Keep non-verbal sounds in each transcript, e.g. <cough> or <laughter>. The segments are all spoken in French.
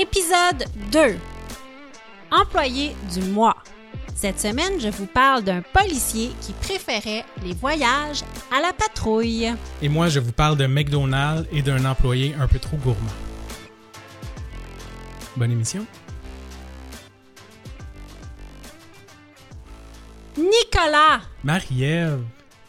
Épisode 2. Employé du mois. Cette semaine, je vous parle d'un policier qui préférait les voyages à la patrouille. Et moi, je vous parle de McDonald's et d'un employé un peu trop gourmand. Bonne émission. Nicolas, Marie-Ève,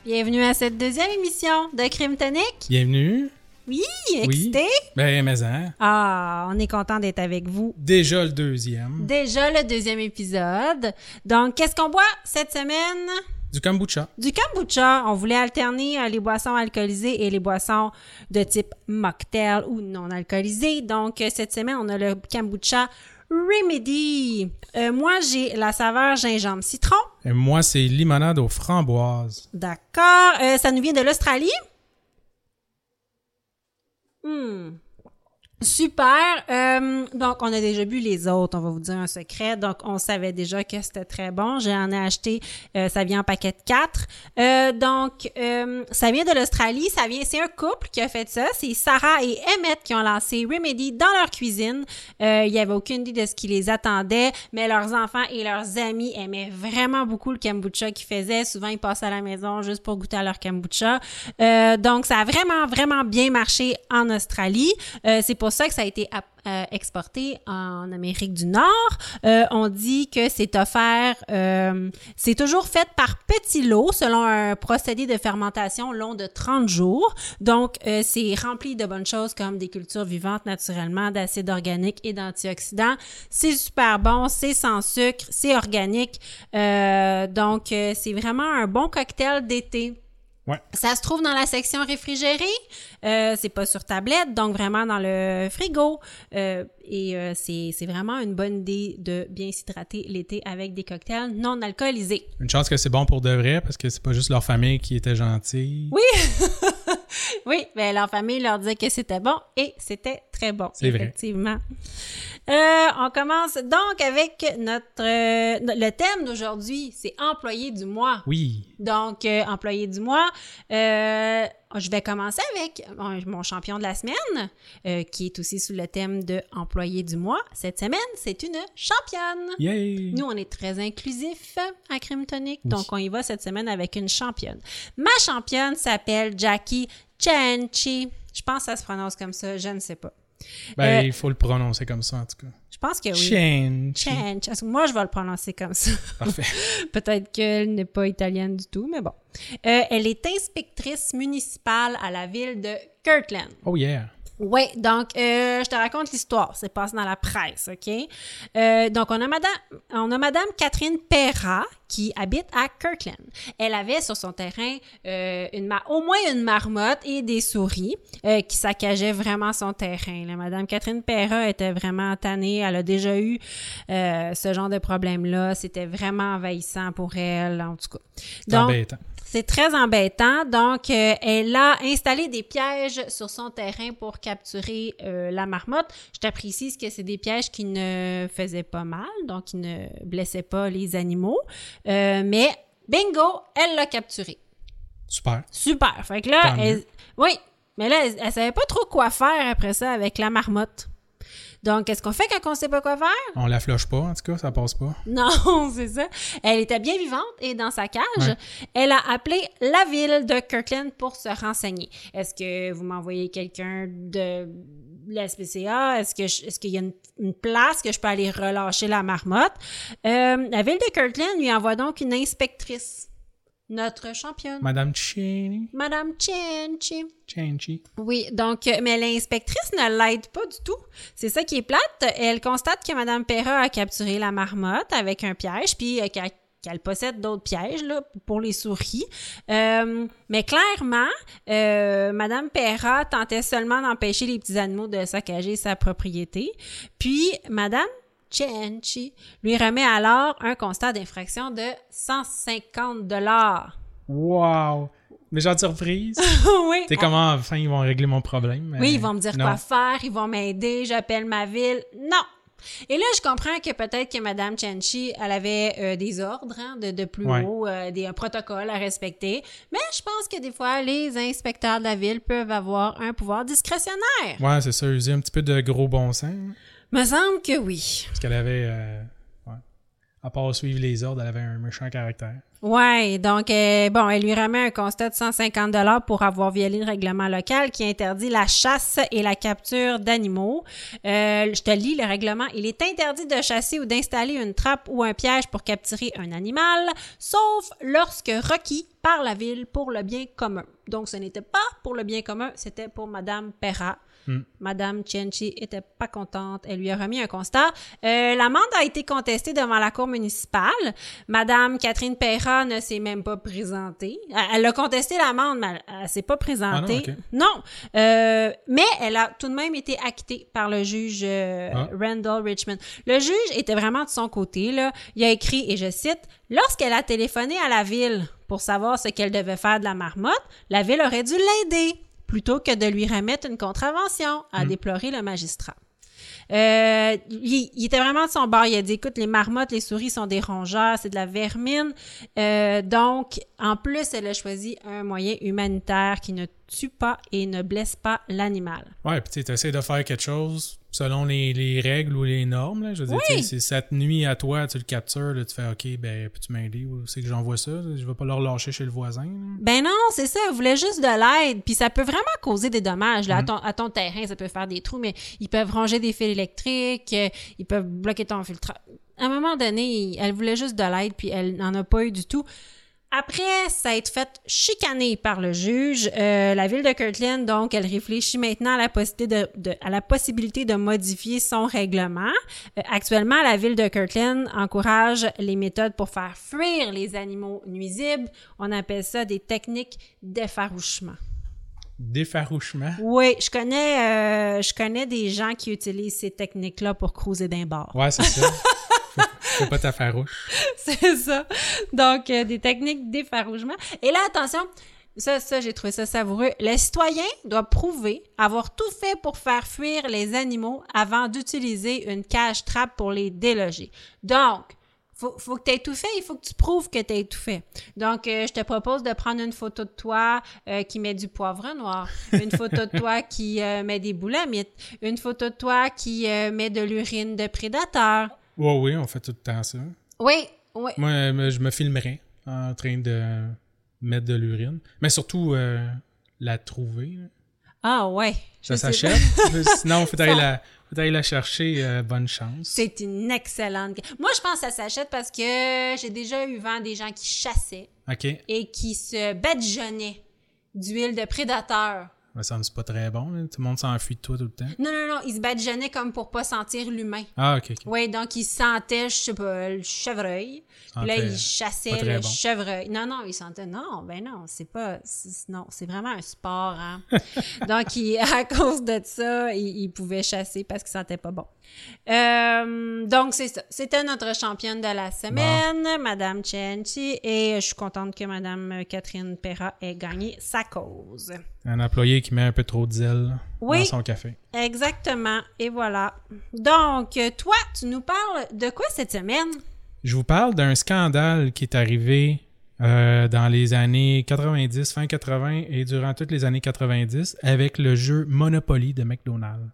bienvenue à cette deuxième émission de Crime Tonic. bienvenue. Oui, excité? Ben, mais hein, Ah, on est content d'être avec vous. déjà le deuxième. Déjà le deuxième épisode. Donc, qu'est-ce qu'on boit cette semaine? Du kombucha. Du kombucha. On voulait alterner euh, les boissons alcoolisées et les boissons de type mocktail ou non alcoolisées. Donc, euh, cette semaine, on a le kombucha Remedy. Euh, moi, j'ai la saveur gingembre citron. Et moi, c'est limonade aux framboises. D'accord. Euh, ça nous vient de l'Australie. Hmm. Super. Euh, donc, on a déjà bu les autres. On va vous dire un secret. Donc, on savait déjà que c'était très bon. J'en ai acheté. euh, ça vient en paquet de 4. Euh, donc, ça vient de l'Australie. Ça vient. C'est un couple qui a fait ça. C'est Sarah et Emmett qui ont lancé Remedy dans leur cuisine. Il y avait aucune idée de ce qui les attendait, mais leurs enfants et leurs amis aimaient vraiment beaucoup le kombucha qu'ils faisaient. Souvent, ils passaient à la maison juste pour goûter à leur kombucha. Donc, ça a vraiment, vraiment bien marché en Australie. C'est pour ça que ça a été euh, exporté en Amérique du Nord. Euh, on dit que c'est offert, euh, c'est toujours fait par petits lots selon un procédé de fermentation long de 30 jours. Donc, euh, c'est rempli de bonnes choses comme des cultures vivantes naturellement, d'acides organiques et d'antioxydants. C'est super bon, c'est sans sucre, c'est organique. Donc, c'est vraiment un bon cocktail d'été. Ouais. Ça se trouve dans la section réfrigérée. Euh, c'est pas sur tablette, donc vraiment dans le frigo. Euh, et euh, c'est vraiment une bonne idée de bien s'hydrater l'été avec des cocktails non alcoolisés. Une chance que c'est bon pour de vrai parce que c'est pas juste leur famille qui était gentille. Oui! <laughs> oui, ben leur famille leur disait que c'était bon et c'était très bon. C'est vrai. Effectivement. Euh, on commence donc avec notre euh, le thème d'aujourd'hui, c'est employé du mois. Oui. Donc, euh, employé du mois, euh, je vais commencer avec mon, champion de la semaine, qui est aussi sous le thème de employé du mois. Cette semaine, c'est une championne. Yay! Nous, on est très inclusif à Crime Tonic, donc on y va cette semaine avec une championne. Ma championne s'appelle Jackie Chanchi. Je pense que ça se prononce comme ça, je ne sais pas. Ben, Euh, il faut le prononcer comme ça, en tout cas. Je pense que oui. Change. Que Moi, je vais le prononcer comme ça? Parfait. <laughs> Peut-être qu'elle n'est pas italienne du tout, mais bon. Euh, elle est inspectrice municipale à la ville de Kirtland. Oh yeah. Oui, donc euh, je te raconte l'histoire. C'est passé dans la presse, OK? Euh, donc on a madame, on a madame Catherine Perra qui habite à Kirkland. Elle avait sur son terrain euh, une au moins une marmotte et des souris euh, qui saccageaient vraiment son terrain. là. Madame Catherine Perra était vraiment tannée. Elle a déjà eu euh, ce genre de problème-là. C'était vraiment envahissant pour elle, en tout cas. C'est Donc, embêtant. C'est très embêtant. Donc, euh, elle a installé des pièges sur son terrain pour capturer euh, la marmotte. Je te précise que c'est des pièges qui ne faisaient pas mal, donc qui ne blessaient pas les animaux. Euh, mais bingo, elle l'a capturé. Super. Super. Fait que là, elle- oui, mais là, elle, elle savait pas trop quoi faire après ça avec la marmotte. Donc, qu'est-ce qu'on fait quand on sait pas quoi faire? On la floche pas, en tout cas, ça passe pas. <laughs> Non, c'est ça. Elle était bien vivante et dans sa cage, Ouais. elle a appelé la ville de Kirkland pour se renseigner. Est-ce que vous m'envoyez quelqu'un de la SPCA? Est-ce que je- est-ce qu'il y a une, une place que je peux aller relâcher la marmotte? Euh, la ville de Kirkland lui envoie donc une inspectrice, notre championne, Madame Cheney. Madame Chenchi. Chenchi. Oui, donc, euh, mais l'inspectrice ne l'aide pas du tout. C'est ça qui est plate. Elle constate que Madame Perra a capturé la marmotte avec un piège, puis euh, qu'elle qu'elle possède d'autres pièges là, pour les souris. Euh, mais clairement, euh, Madame Perra tentait seulement d'empêcher les petits animaux de saccager sa propriété. Puis, Madame Chenchi lui remet alors un constat d'infraction de 150 dollars. Wow! Mais j'en surprise. <laughs> oui. T'es comment, enfin, ils vont régler mon problème. mais Oui, ils vont me dire non. quoi faire, ils vont m'aider, j'appelle ma ville. Non! Et là, je comprends que peut-être que Mme Chenchi, elle avait euh, des ordres hein, de, de plus Ouais. haut, euh, des un protocole à respecter. Mais je pense que des fois, les inspecteurs de la ville peuvent avoir un pouvoir discrétionnaire. Ouais, c'est ça, user un petit peu de gros bon sens. Me semble que oui. Parce qu'elle avait. euh, ouais. À part suivre les ordres, elle avait un méchant caractère. Ouais, donc euh, bon, elle lui remet un constat de 150 dollars pour avoir violé le règlement local qui interdit la chasse et la capture d'animaux. Euh, je te lis le règlement. Il est interdit de chasser ou d'installer une trappe ou un piège pour capturer un animal, sauf lorsque requis par la ville pour le bien commun. Donc, ce n'était pas pour le bien commun, c'était pour Madame Perra. Madame Chenchi était pas contente. Elle lui a remis un constat. Euh, L'amende a été contestée devant la cour municipale. Madame Catherine Perra ne s'est même pas présentée. Elle, elle a contesté l'amende, mais elle, elle s'est pas présentée. Ah non, Euh, mais elle a tout de même été acquittée par le juge euh, Ah. Randall Richmond. Le juge était vraiment de son côté. Là. Il a écrit, et je cite, Lorsqu'elle a téléphoné à la ville pour savoir ce qu'elle devait faire de la marmotte, la ville aurait dû l'aider plutôt que de lui remettre une contravention, a déploré le magistrat. Euh, il, il était vraiment de son bord. Il a dit, écoute, les marmottes, les souris sont des rongeurs, c'est de la vermine. Euh, donc, en plus, elle a choisi un moyen humanitaire qui ne tue pas et ne blesse pas l'animal. Ouais, puis tu essaies de faire quelque chose selon les, les règles ou les normes. Là. Je veux dire, si cette nuit à toi, tu le captures, là, tu fais OK, ben, peux-tu m'aider? Ou c'est que j'envoie ça? Je vais pas le relâcher chez le voisin. là. Ben non, c'est ça. Elle voulait juste de l'aide. Puis ça peut vraiment causer des dommages. Là, à, ton, à ton terrain, ça peut faire des trous, mais ils peuvent ronger des fils électriques, euh, ils peuvent bloquer ton filtrage. À un moment donné, elle voulait juste de l'aide, puis elle n'en a pas eu du tout. Après, été fait chicaner par le juge. Euh, la ville de Kirtland, donc, elle réfléchit maintenant à la possibilité de, de- à la possibilité de modifier son règlement. Euh, actuellement, la ville de Kirtland encourage les méthodes pour faire fuir les animaux nuisibles. On appelle ça des techniques d'effarouchement. Défarouchement. Oui, je connais, euh, je connais des gens qui utilisent ces techniques-là pour cruiser d'un bar. Ouais, c'est ça. <laughs> <laughs> Fais pas ta farouche. <laughs> C'est ça. Donc, euh, des techniques d'effarouchement. Et là, attention, ça, ça, j'ai trouvé ça savoureux. Le citoyen doit prouver avoir tout fait pour faire fuir les animaux avant d'utiliser une cage trappe pour les déloger. Donc, faut, faut que tu aies tout fait, il faut que tu prouves que tu as tout fait. Donc, euh, je te propose de prendre une photo de toi euh, qui met du poivre noir, une photo de toi qui met des boulamites, une photo de toi qui met de l'urine de prédateur. Ouais, oui, on fait tout le temps ça. Oui, oui. Moi, euh, je me filmerais en train de mettre de l'urine. Mais surtout, euh, la trouver. là. Ah ouais. Ça s'achète. <laughs> Sinon, faut aller la, faut aller la chercher. euh, bonne chance. C'est une excellente. Moi, je pense que ça s'achète parce que j'ai déjà eu vent des gens qui chassaient et qui se badigeonnaient d'huile de prédateur me semble c'est pas très bon. là. Tout le monde s'enfuit de toi tout le temps. Non, non, non, il se badigeonnait comme pour pas sentir l'humain. Ah, ok, ok. Oui, donc il sentait, je sais pas, le chevreuil. Puis là, Sentait il chassait pas très le bon. chevreuil. Non, non, il sentait, non, ben non, c'est pas, non, c'est vraiment un sport, hein. <laughs> donc, à cause de ça, il, il pouvait chasser parce qu'il sentait pas bon. Euh, donc, c'est ça. C'était notre championne de la semaine, Madame Chenchi, et je suis contente que Madame Catherine Perra ait gagné sa cause. Un employé qui met un peu trop de zèle Oui. dans son café. Exactement. Et voilà. Donc, toi, tu nous parles de quoi cette semaine? Je vous parle d'un scandale qui est arrivé euh, dans les années 90, fin 80 et durant toutes les années 90 avec le jeu Monopoly de McDonald's.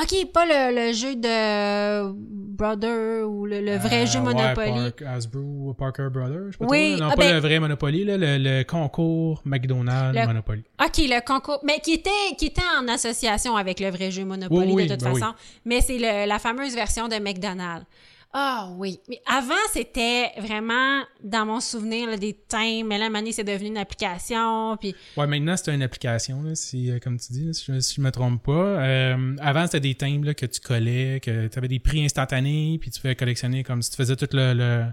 OK, pas le, le jeu de Brother ou le, le vrai Euh, jeu ouais, Monopoly. Park- Hasbro, Parker Brothers, je sais pas Oui, trop. Non, ah pas ben- le vrai Monopoly, là, le, le concours McDonald's Le- Monopoly. OK, le concours. Mais qui était, qui était en association avec le vrai jeu Monopoly, Oui, oui, de toute ben façon. Mais c'est la fameuse version de McDonald's. Ah oui. Mais avant, c'était vraiment, dans mon souvenir, là, des thèmes. Mais là, maintenant, c'est devenu une application. Puis Ouais, maintenant, c'est une application, là, si, euh, comme tu dis, là, si, je, si je me trompe pas. Euh, avant, c'était des timbres là, que tu collais, que tu avais des prix instantanés, puis tu pouvais collectionner comme si tu faisais tout le, le,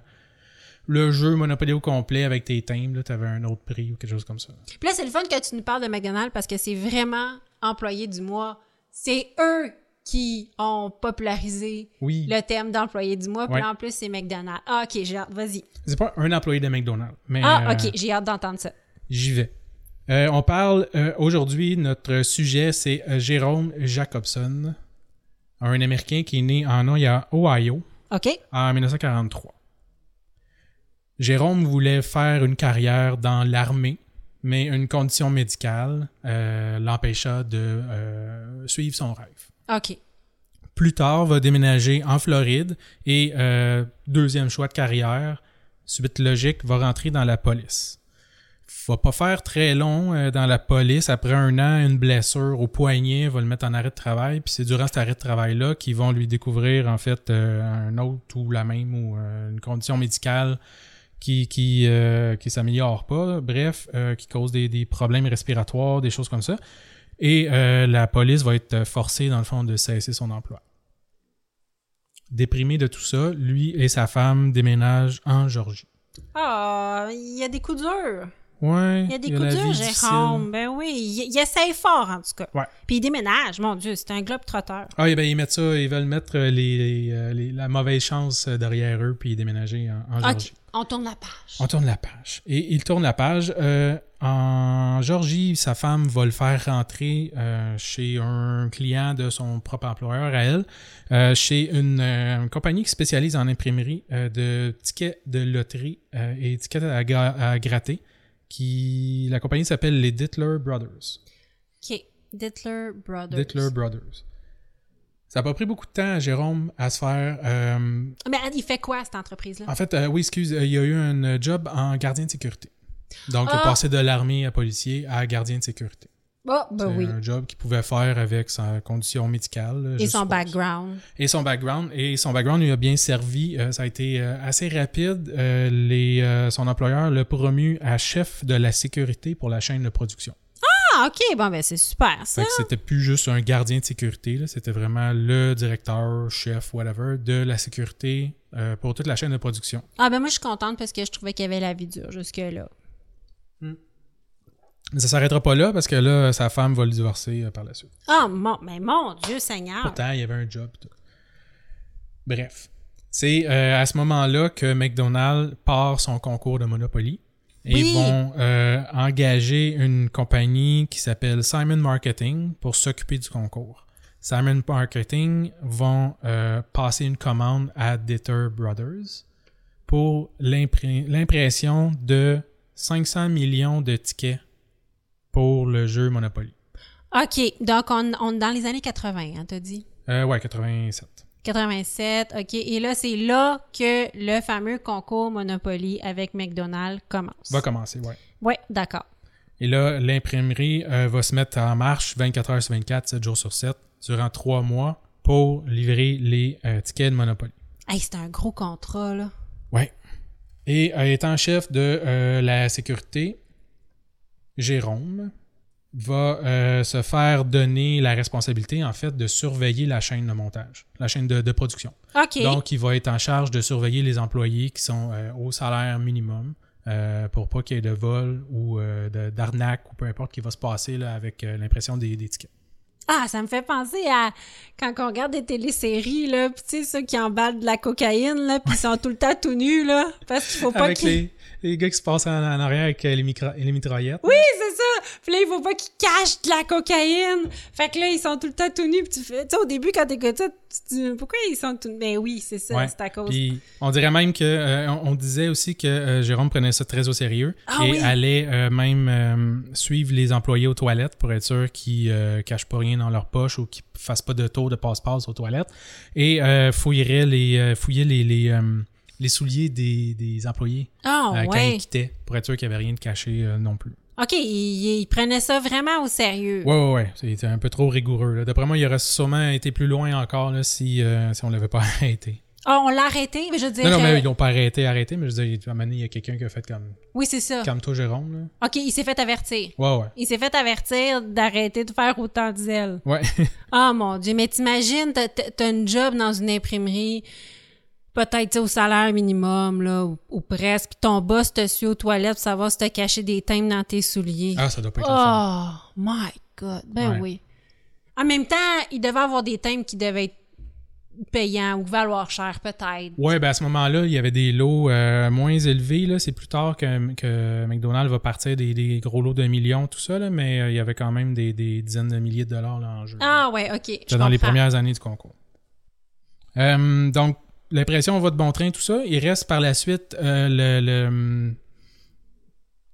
le jeu Monopoly au complet avec tes timbres, tu avais un autre prix ou quelque chose comme ça. Puis là, c'est le fun que tu nous parles de McDonald's parce que c'est vraiment employé du mois. C'est eux qui ont popularisé Oui. le thème d'employé du mois. Puis Ouais. en plus, c'est McDonald's. Ah, OK, j'ai hâte. Vas-y. C'est pas un employé de McDonald's, mais Ah, euh, OK, j'ai hâte d'entendre ça. j'y vais. Euh, on parle euh, aujourd'hui, notre sujet, c'est Jérôme Jacobson, un Américain qui est né en Ohio en 1943. Jérôme voulait faire une carrière dans l'armée, mais une condition médicale l'empêcha de suivre son rêve. OK. Plus tard, va déménager en Floride et euh, deuxième choix de carrière, suite logique, va rentrer dans la police. Va pas faire très long euh, dans la police. Après un an, une blessure au poignet va le mettre en arrêt de travail. Puis c'est durant cet arrêt de travail-là qu'ils vont lui découvrir en fait euh, un autre ou la même ou une condition médicale qui qui euh, qui s'améliore pas. Bref, qui cause des, des problèmes respiratoires, des choses comme ça. Et euh, la police va être forcée dans le fond de cesser son emploi. Déprimé de tout ça, lui et sa femme déménagent en Georgie. Ah, il y a des coups durs. Ouais. Il y a des coups durs. Jérôme. Ben oui, il, il essaye fort, en tout cas. Ouais. Puis il déménage. Mon Dieu, c'est un globe trotteur. Ah, et ben ils mettent ça, ils veulent mettre euh, les, les, euh, les- la mauvaise chance derrière eux puis déménager en, en Georgie. OK, on tourne la page. On tourne la page. Et il tourne la page. euh, en Georgie, sa femme va le faire rentrer euh, chez un client de son propre employeur à elle, euh, chez une, euh, une compagnie qui spécialise en imprimerie de tickets de loterie et tickets à, gra- à gratter. Qui, la compagnie s'appelle les Dittler Brothers. OK. Dittler Brothers. Dittler Brothers. Ça n'a pas pris beaucoup de temps à Jérôme à se faire. Mais il fait quoi, cette entreprise-là? en fait, oui, excuse, il y a eu un job en gardien de sécurité. Donc, il Ah. a passé de l'armée à policier à gardien de sécurité. Oh, ben C'est oui. un job qu'il pouvait faire avec sa condition médicale. Et son suppose. background. Et son background. Et son background lui a bien servi. Euh, ça a été euh, assez rapide. Euh, les, son employeur l'a promu à chef de la sécurité pour la chaîne de production. Ah, OK. Bon, ben c'est super, ça. Fait que c'était plus juste un gardien de sécurité, là, c'était vraiment le directeur, chef, whatever, de la sécurité pour toute la chaîne de production. Ah, ben moi, je suis contente parce que je trouvais qu'il y avait la vie dure jusque-là. Mais ça s'arrêtera pas là parce que là, sa femme va le divorcer euh, par la suite. Ah, mon, mais mon Dieu Seigneur. Pourtant, il y avait un job. tout. Bref. C'est euh, à ce moment-là que McDonald's part son concours de Monopoly et Oui. vont euh, engager une compagnie qui s'appelle Simon Marketing pour s'occuper du concours. Simon Marketing vont passer une commande à Ditter Brothers pour l'impr- l'impression de 500 millions de tickets pour le jeu Monopoly. OK. Donc, on, on est dans les années 80, hein, t'as dit? Euh, ouais, 87. 87, OK. Et là, c'est là que le fameux concours Monopoly avec McDonald's commence. Va commencer, ouais. Oui, d'accord. Et là, l'imprimerie euh, va se mettre en marche 24 heures sur 24, 7 jours sur 7, durant trois mois pour livrer les euh, tickets de Monopoly. Hey, c'est un gros contrat, là. Ouais. Et euh, étant chef de la sécurité, Jérôme va euh, se faire donner la responsabilité, en fait, de surveiller la chaîne de montage, la chaîne de, de production. Donc, il va être en charge de surveiller les employés qui sont euh, au salaire minimum euh, pour pas qu'il y ait de vol ou d'arnaque ou peu importe qui va se passer là, avec l'impression des, des tickets. Ah, ça me fait penser à quand on regarde des téléséries, là, pis tu sais, ceux qui emballent de la cocaïne, là, pis ils sont tout le temps tout nus, là, parce qu'il faut pas qu'ils... les, les gars qui se passent en, en arrière avec euh, les, mitraillettes. Oui, c'est ça! Puis là, il faut pas qu'ils cachent de la cocaïne! Fait que là, ils sont tout le temps tout nus, tu fais... Tu sais, au début, quand t'écoutes ça, tu dis, pourquoi ils sont tout nus? Ben oui, c'est ça, Ouais. c'est à cause... Puis on dirait même que euh, on, on disait aussi que euh, Jérôme prenait ça très au sérieux Ah et oui. allait euh, même suivre les employés aux toilettes pour être sûr qu'ils cachent pas rien dans leur poche ou qu'ils fassent pas de tour de passe-passe aux toilettes et euh, fouillerait les fouiller les les, les souliers des, des employés Ah, euh, quand ouais. ils quittaient pour être sûr qu'il y avait rien de caché euh, non plus. OK, ils il prenaient ça vraiment au sérieux. Ouais ouais ouais, c'était un peu trop rigoureux. D'après moi, il aurait sûrement été plus loin encore là, si euh, si on l'avait pas <laughs> arrêté. Ah, on l'a arrêté, mais je veux dire... Non non mais ils l'ont pas arrêté arrêté, mais je veux dire, à un moment donné, il y a quelqu'un qui a fait comme Oui, c'est ça. Calme-toi, Jérôme. Là. OK, il s'est fait avertir. Ouais, ouais. Il s'est fait avertir d'arrêter de faire autant de zèle. Ouais. <laughs> Ah mon Dieu, mais t'imagines, t'as- t'as une job dans une imprimerie, peut-être au salaire minimum, là, ou, ou presque, puis ton boss te suit aux toilettes pour savoir si t'as caché des timbres dans tes souliers. ah, ça doit pas être oh my God, ben Ouais. oui. En même temps, il devait avoir des timbres qui devaient être payants ou valoir cher, peut-être. Ouais, ben à ce moment-là, il y avait des lots euh, moins élevés. Là. C'est plus tard que, que McDonald's va partir des, des gros lots d'un million, tout ça, là, mais euh, il y avait quand même des, des dizaines de milliers de dollars là, en jeu. Ah ouais, OK. C'était dans les premières années du concours. Euh, donc, l'impression va de bon train, tout ça. Il reste par la suite euh, le, le,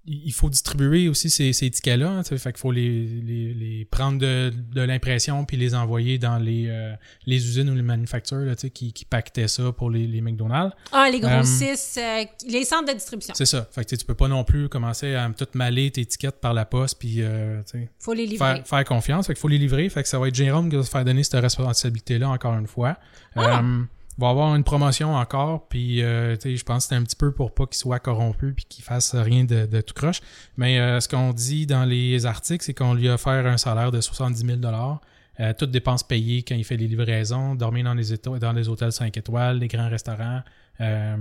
il faut distribuer aussi ces, ces tickets-là. hein, fait qu'il faut les, les, les prendre de, de l'impression puis les envoyer dans les, euh, les usines ou les manufactures là, qui, qui pactaient ça pour les, les McDonald's. Ah, les grossistes, euh, les centres de distribution. C'est ça. Fait que tu peux pas non plus commencer à tout maler tes étiquettes par la poste puis Faut les livrer. faire, faire confiance. Fait qu'il faut les livrer. Fait que ça va être Jérôme qui va se faire donner cette responsabilité-là encore une fois. Ah! Va avoir une promotion encore, puis euh, tu sais, je pense que c'est un petit peu pour pas qu'il soit corrompu puis qu'il fasse rien de, de tout croche. Mais euh, ce qu'on dit dans les articles, c'est qu'on lui a offert un salaire de 70 000 euh, toutes dépenses payées quand il fait les livraisons, dormir dans les, dans les hôtels 5 étoiles, les grands restaurants, euh,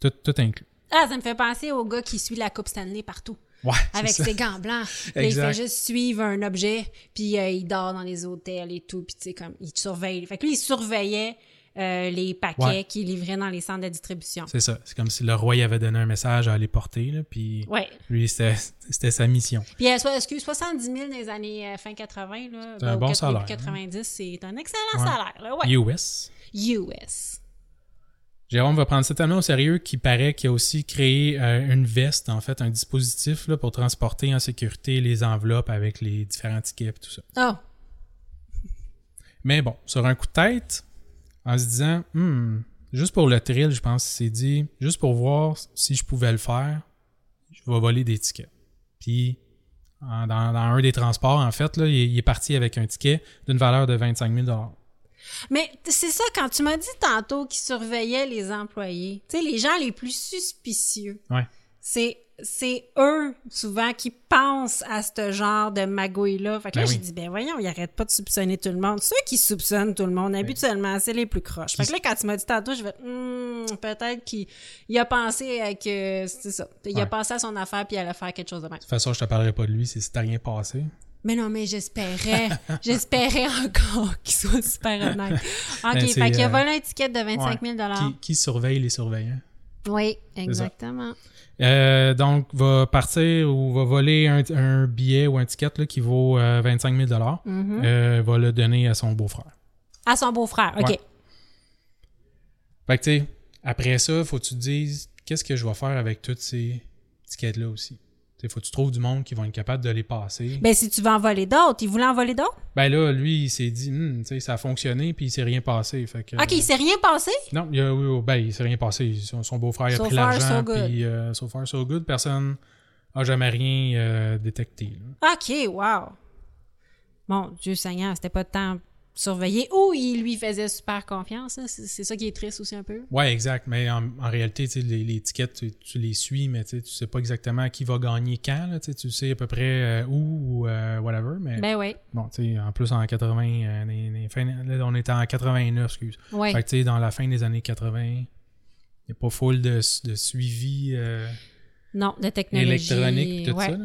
tout, tout inclus. Ah, ça me fait penser au gars qui suit la Coupe Stanley partout. Ouais, Avec ses gants blancs. <laughs> Il fait juste suivre un objet, puis euh, il dort dans les hôtels et tout, puis tu sais, comme, il surveille. Fait que lui, il surveillait euh, les paquets Ouais. qu'il livrait dans les centres de distribution. C'est ça. C'est comme si le roi y avait donné un message à aller porter, là, puis Ouais. lui, c'était sa mission. Puis, euh, excuse, 70 000 dans les années euh, fin 80, là. C'est un au bon salaire, hein. 90, c'est un excellent Ouais. salaire, là. Ouais. US. US. Jérôme va prendre ça tellement au sérieux qu'il paraît qu'il a aussi créé euh, une veste, en fait, un dispositif là, pour transporter en sécurité les enveloppes avec les différents tickets et tout ça. Oh. Mais bon, sur un coup de tête, en se disant, Hmm, juste pour le thrill, je pense qu'il s'est dit, juste pour voir si je pouvais le faire, je vais voler des tickets. Puis, en- dans, dans un des transports, en fait, là, il, est- il est parti avec un ticket d'une valeur de 25 000 Mais c'est ça, quand tu m'as dit tantôt qu'ils surveillaient les employés, tu sais, les gens les plus suspicieux, Ouais. c'est c'est eux, souvent, qui pensent à ce genre de magouille-là. Fait que là, Ben j'ai oui. dit, ben voyons, ils arrêtent pas de soupçonner tout le monde. Ceux qui soupçonnent tout le monde, habituellement, c'est les plus croches. Fait que là, quand tu m'as dit tantôt, je vais, Hmm, peut-être qu'il il a pensé à que, c'est ça, il a Ouais. pensé à son affaire puis il allait faire quelque chose de même. De toute façon, je te parlerai pas de lui si t'as rien passé. Mais non, mais j'espérais, <laughs> j'espérais encore qu'il soit super honnête. <laughs> OK, Ben, fait qu'il a euh, volé un ticket de 25 000 Qui, qui surveille les surveillants? Oui, exactement. Euh, donc, va partir ou va voler un, un billet ou un ticket là, qui vaut euh, 25 000 Mhm. euh, va le donner à son beau-frère. À son beau-frère, OK. Ouais. Fait que, tu sais, après ça, faut que tu te dises, qu'est-ce que je vais faire avec toutes ces tickets-là aussi? Sais, faut que tu trouves du monde qui vont être capable de les passer. Ben, si tu veux en voler d'autres, il voulait en voler d'autres? Ben là, lui, il s'est dit, tu sais, ça a fonctionné, puis il s'est rien passé. Fait que, OK, il s'est rien passé? Non, il, a, ben, il s'est rien passé. Son, son beau-frère a So pris far, l'argent, so good. puis euh, so far, so good. Personne n'a jamais rien euh, détecté. là. OK, wow. Bon, Dieu Seigneur, c'était pas tant surveiller ou il lui faisait super confiance. hein. C'est ça qui est triste aussi un peu. Ouais, exact. Mais en, en réalité, les, les tickets, tu, tu les suis, mais tu sais, pas exactement qui va gagner quand. Là, tu sais, à peu près euh, où ou euh, whatever. Mais Ben oui. bon, en plus, en 80, euh, les- les fins- là, on était en 89, excuse. Ouais. Fait que, dans la fin des années 80, il n'y a pas full de, de suivi Non, de technologie. électronique tout ouais. ça. là.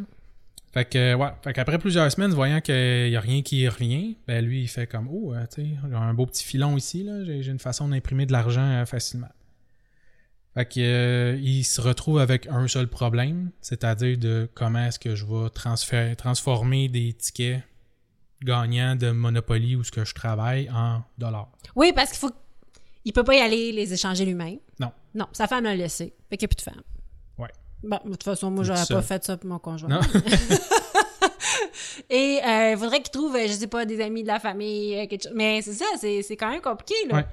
Fait que, ouais. Fait qu'après plusieurs semaines, voyant qu'il n'y a rien qui revient, ben lui, il fait comme, oh, euh, tu sais, j'ai un beau petit filon ici, là. J'ai une façon d'imprimer de l'argent euh, facilement. Fait que, euh, il se retrouve avec un seul problème, c'est-à-dire de comment est-ce que je vais transférer, transformer des tickets gagnants de Monopoly où ce que je travaille en dollars. Oui, parce qu'il faut. Il peut pas y aller les échanger lui-même. Non. Non, sa femme l'a laissé. Fait qu'il n'y a plus de femme. Bon, de toute façon, moi, j'aurais pas fait ça pour mon conjoint. Non? <laughs> Et euh, il faudrait qu'il trouve, euh, je sais pas, des amis de la famille, euh, quelque chose. Mais c'est ça, c'est c'est quand même compliqué, là. Ouais.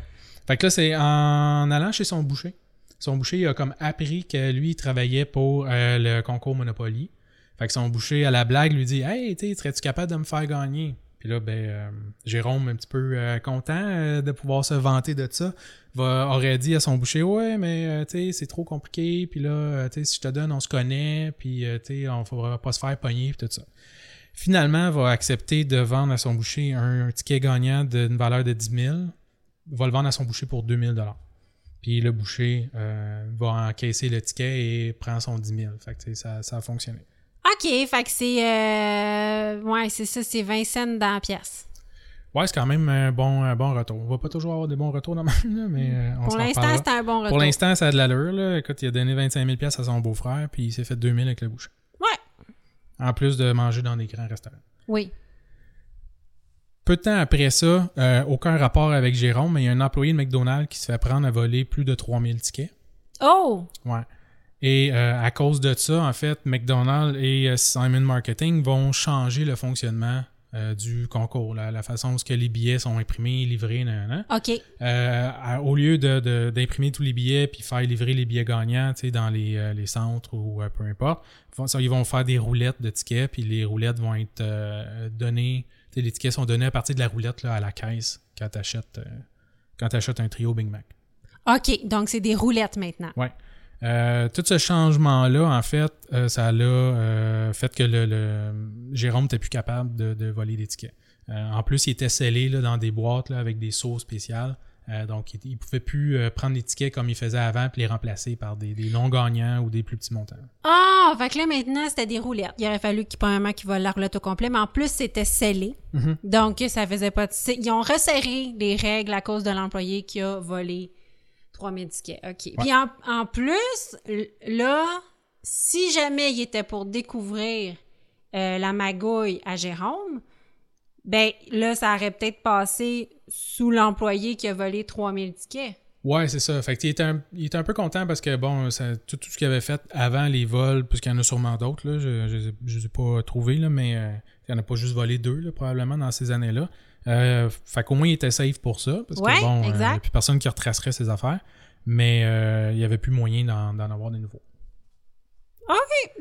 Fait que là, c'est en allant chez son boucher. Son boucher il a comme appris que lui, il travaillait pour euh, le concours Monopoly. Fait que son boucher, à la blague, lui dit Hey, tu serais-tu capable de me faire gagner Puis là, ben, euh, Jérôme, un petit peu euh, content euh, de pouvoir se vanter de ça, va, aurait dit à son boucher Ouais, mais tu sais, c'est trop compliqué. Puis là, tu sais, si je te donne, on se connaît. Puis tu sais, on faudra pas se faire pogner. Puis tout ça. Finalement, va accepter de vendre à son boucher un, ticket gagnant d'une valeur de 10 000 va le vendre à son boucher pour 2000 dollars. Puis le boucher va encaisser le ticket et prend son 10 000. Fait que tu sais, ça, ça a fonctionné. OK, fait que c'est... euh, Ouais, c'est ça, c'est 20 cents dans la pièce. Ouais, c'est quand même un bon, un bon retour. On va pas toujours avoir des bons retours dans ma vie, là, mais euh, on Pour l'instant, c'était un bon retour. Pour l'instant, ça a de l'allure. Là. Écoute, il a donné 25 000 à son beau-frère, puis il s'est fait 2000 avec le boucher. Ouais. En plus de manger dans des grands restaurants. Oui. Peu de temps après ça, euh, aucun rapport avec Jérôme, mais il y a un employé de McDonald's qui se fait prendre à voler plus de 3000 tickets. Oh! Ouais. Et euh, à cause de ça, en fait, McDonald's et euh, Simon Marketing vont changer le fonctionnement euh, du concours, la, la façon dont les billets sont imprimés, livrés, nan, nan. OK. Euh, à- au lieu de- de- d'imprimer tous les billets puis faire livrer les billets gagnants dans les, euh, les centres ou peu importe, ils vont, ça, ils vont faire des roulettes de tickets puis les roulettes vont être données, les tickets sont donnés à partir de la roulette là, à la caisse quand tu achètes, un trio Big Mac. OK, donc c'est des roulettes maintenant. Ouais. Euh, tout ce changement-là, en fait, euh, ça l'a euh, fait que le, le- Jérôme n'était plus capable de, de voler des tickets. En plus, il était scellé là, dans des boîtes là, avec des sauts spéciales. Donc, il ne pouvait plus prendre les tickets comme il faisait avant puis les remplacer par des, des non-gagnants ou des plus petits montants. Ah, fait que là, maintenant, c'était des roulettes. Il aurait fallu qu'il, premièrement, qu'il vole la roulette au complet, mais en plus, c'était scellé. Mhm. Donc, ça faisait pas de... Ils ont resserré les règles à cause de l'employé qui a volé 3000 tickets. OK. Puis en, en plus, là, si jamais il était pour découvrir euh, la magouille à Jérôme, ben là, ça aurait peut-être passé sous l'employé qui a volé 3000 tickets. Ouais, c'est ça. Fait que il était, un, il était un peu content parce que bon, ça- tout, tout ce qu'il avait fait avant les vols, puisqu'il y en a sûrement d'autres, là, je je les ai pas trouvés, là, mais euh, il n'y en a pas juste volé deux, là, probablement, dans ces années-là. Euh, fait qu'au moins, il était safe pour ça. Parce Ouais, que bon, euh, il n'y a plus personne qui retracerait ses affaires. Mais euh, il n'y avait plus moyen d'en avoir des nouveaux.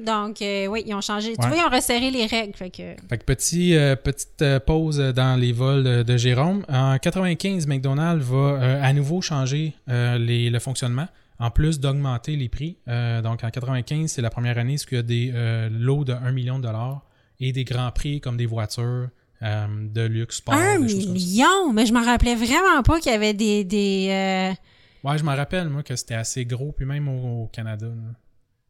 Donc, euh, oui, ils ont changé. Tu vois, ils ont resserré les règles. Fait que... Fait que petit, euh, petite euh, pause dans les vols de, de Jérôme. En 95, McDonald's va euh, à nouveau changer euh, les- le fonctionnement, en plus d'augmenter les prix. Euh, donc en 95, c'est la première année où il y a des euh, lots de 1 million de dollars et des grands prix comme des voitures euh, de luxe sport. Un des million! Mais je me rappelais vraiment pas qu'il y avait des... des euh, Ouais, je me rappelle, moi, que c'était assez gros, puis même au, au Canada. là.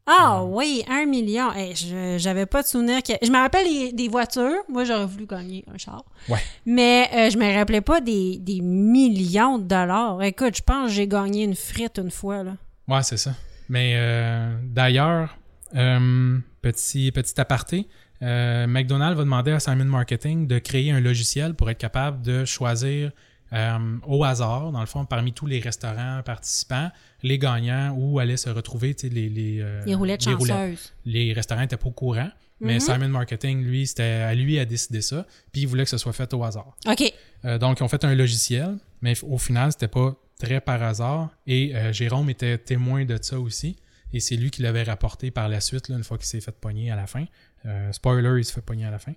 Ah oui, un million. Hey, je j'avais pas de souvenir que. Je me rappelle les- des voitures. Moi, j'aurais voulu gagner un char. Ouais. Mais euh, je me rappelais pas des, des millions de dollars. Écoute, je pense que j'ai gagné une frite une fois. Là. Ouais, c'est ça. Mais euh, d'ailleurs, euh, petit, petit aparté, euh, McDonald's va demander à Simon Marketing de créer un logiciel pour être capable de choisir euh, au hasard, dans le fond, parmi tous les restaurants participants, les gagnants où allaient se retrouver les, les, euh, Les roulettes les chanceuses. Les restaurants n'étaient pas au courant, mais Mhm. Simon Marketing, lui, c'était à lui à décider ça, puis il voulait que ce soit fait au hasard. OK. Euh, donc, ils ont fait un logiciel, mais au final, c'était pas très par hasard. Et Jérôme était témoin de ça aussi. Et c'est lui qui l'avait rapporté par la suite, là, une fois qu'il s'est fait pogner à la fin. Euh, spoiler, il se fait pogner à la fin.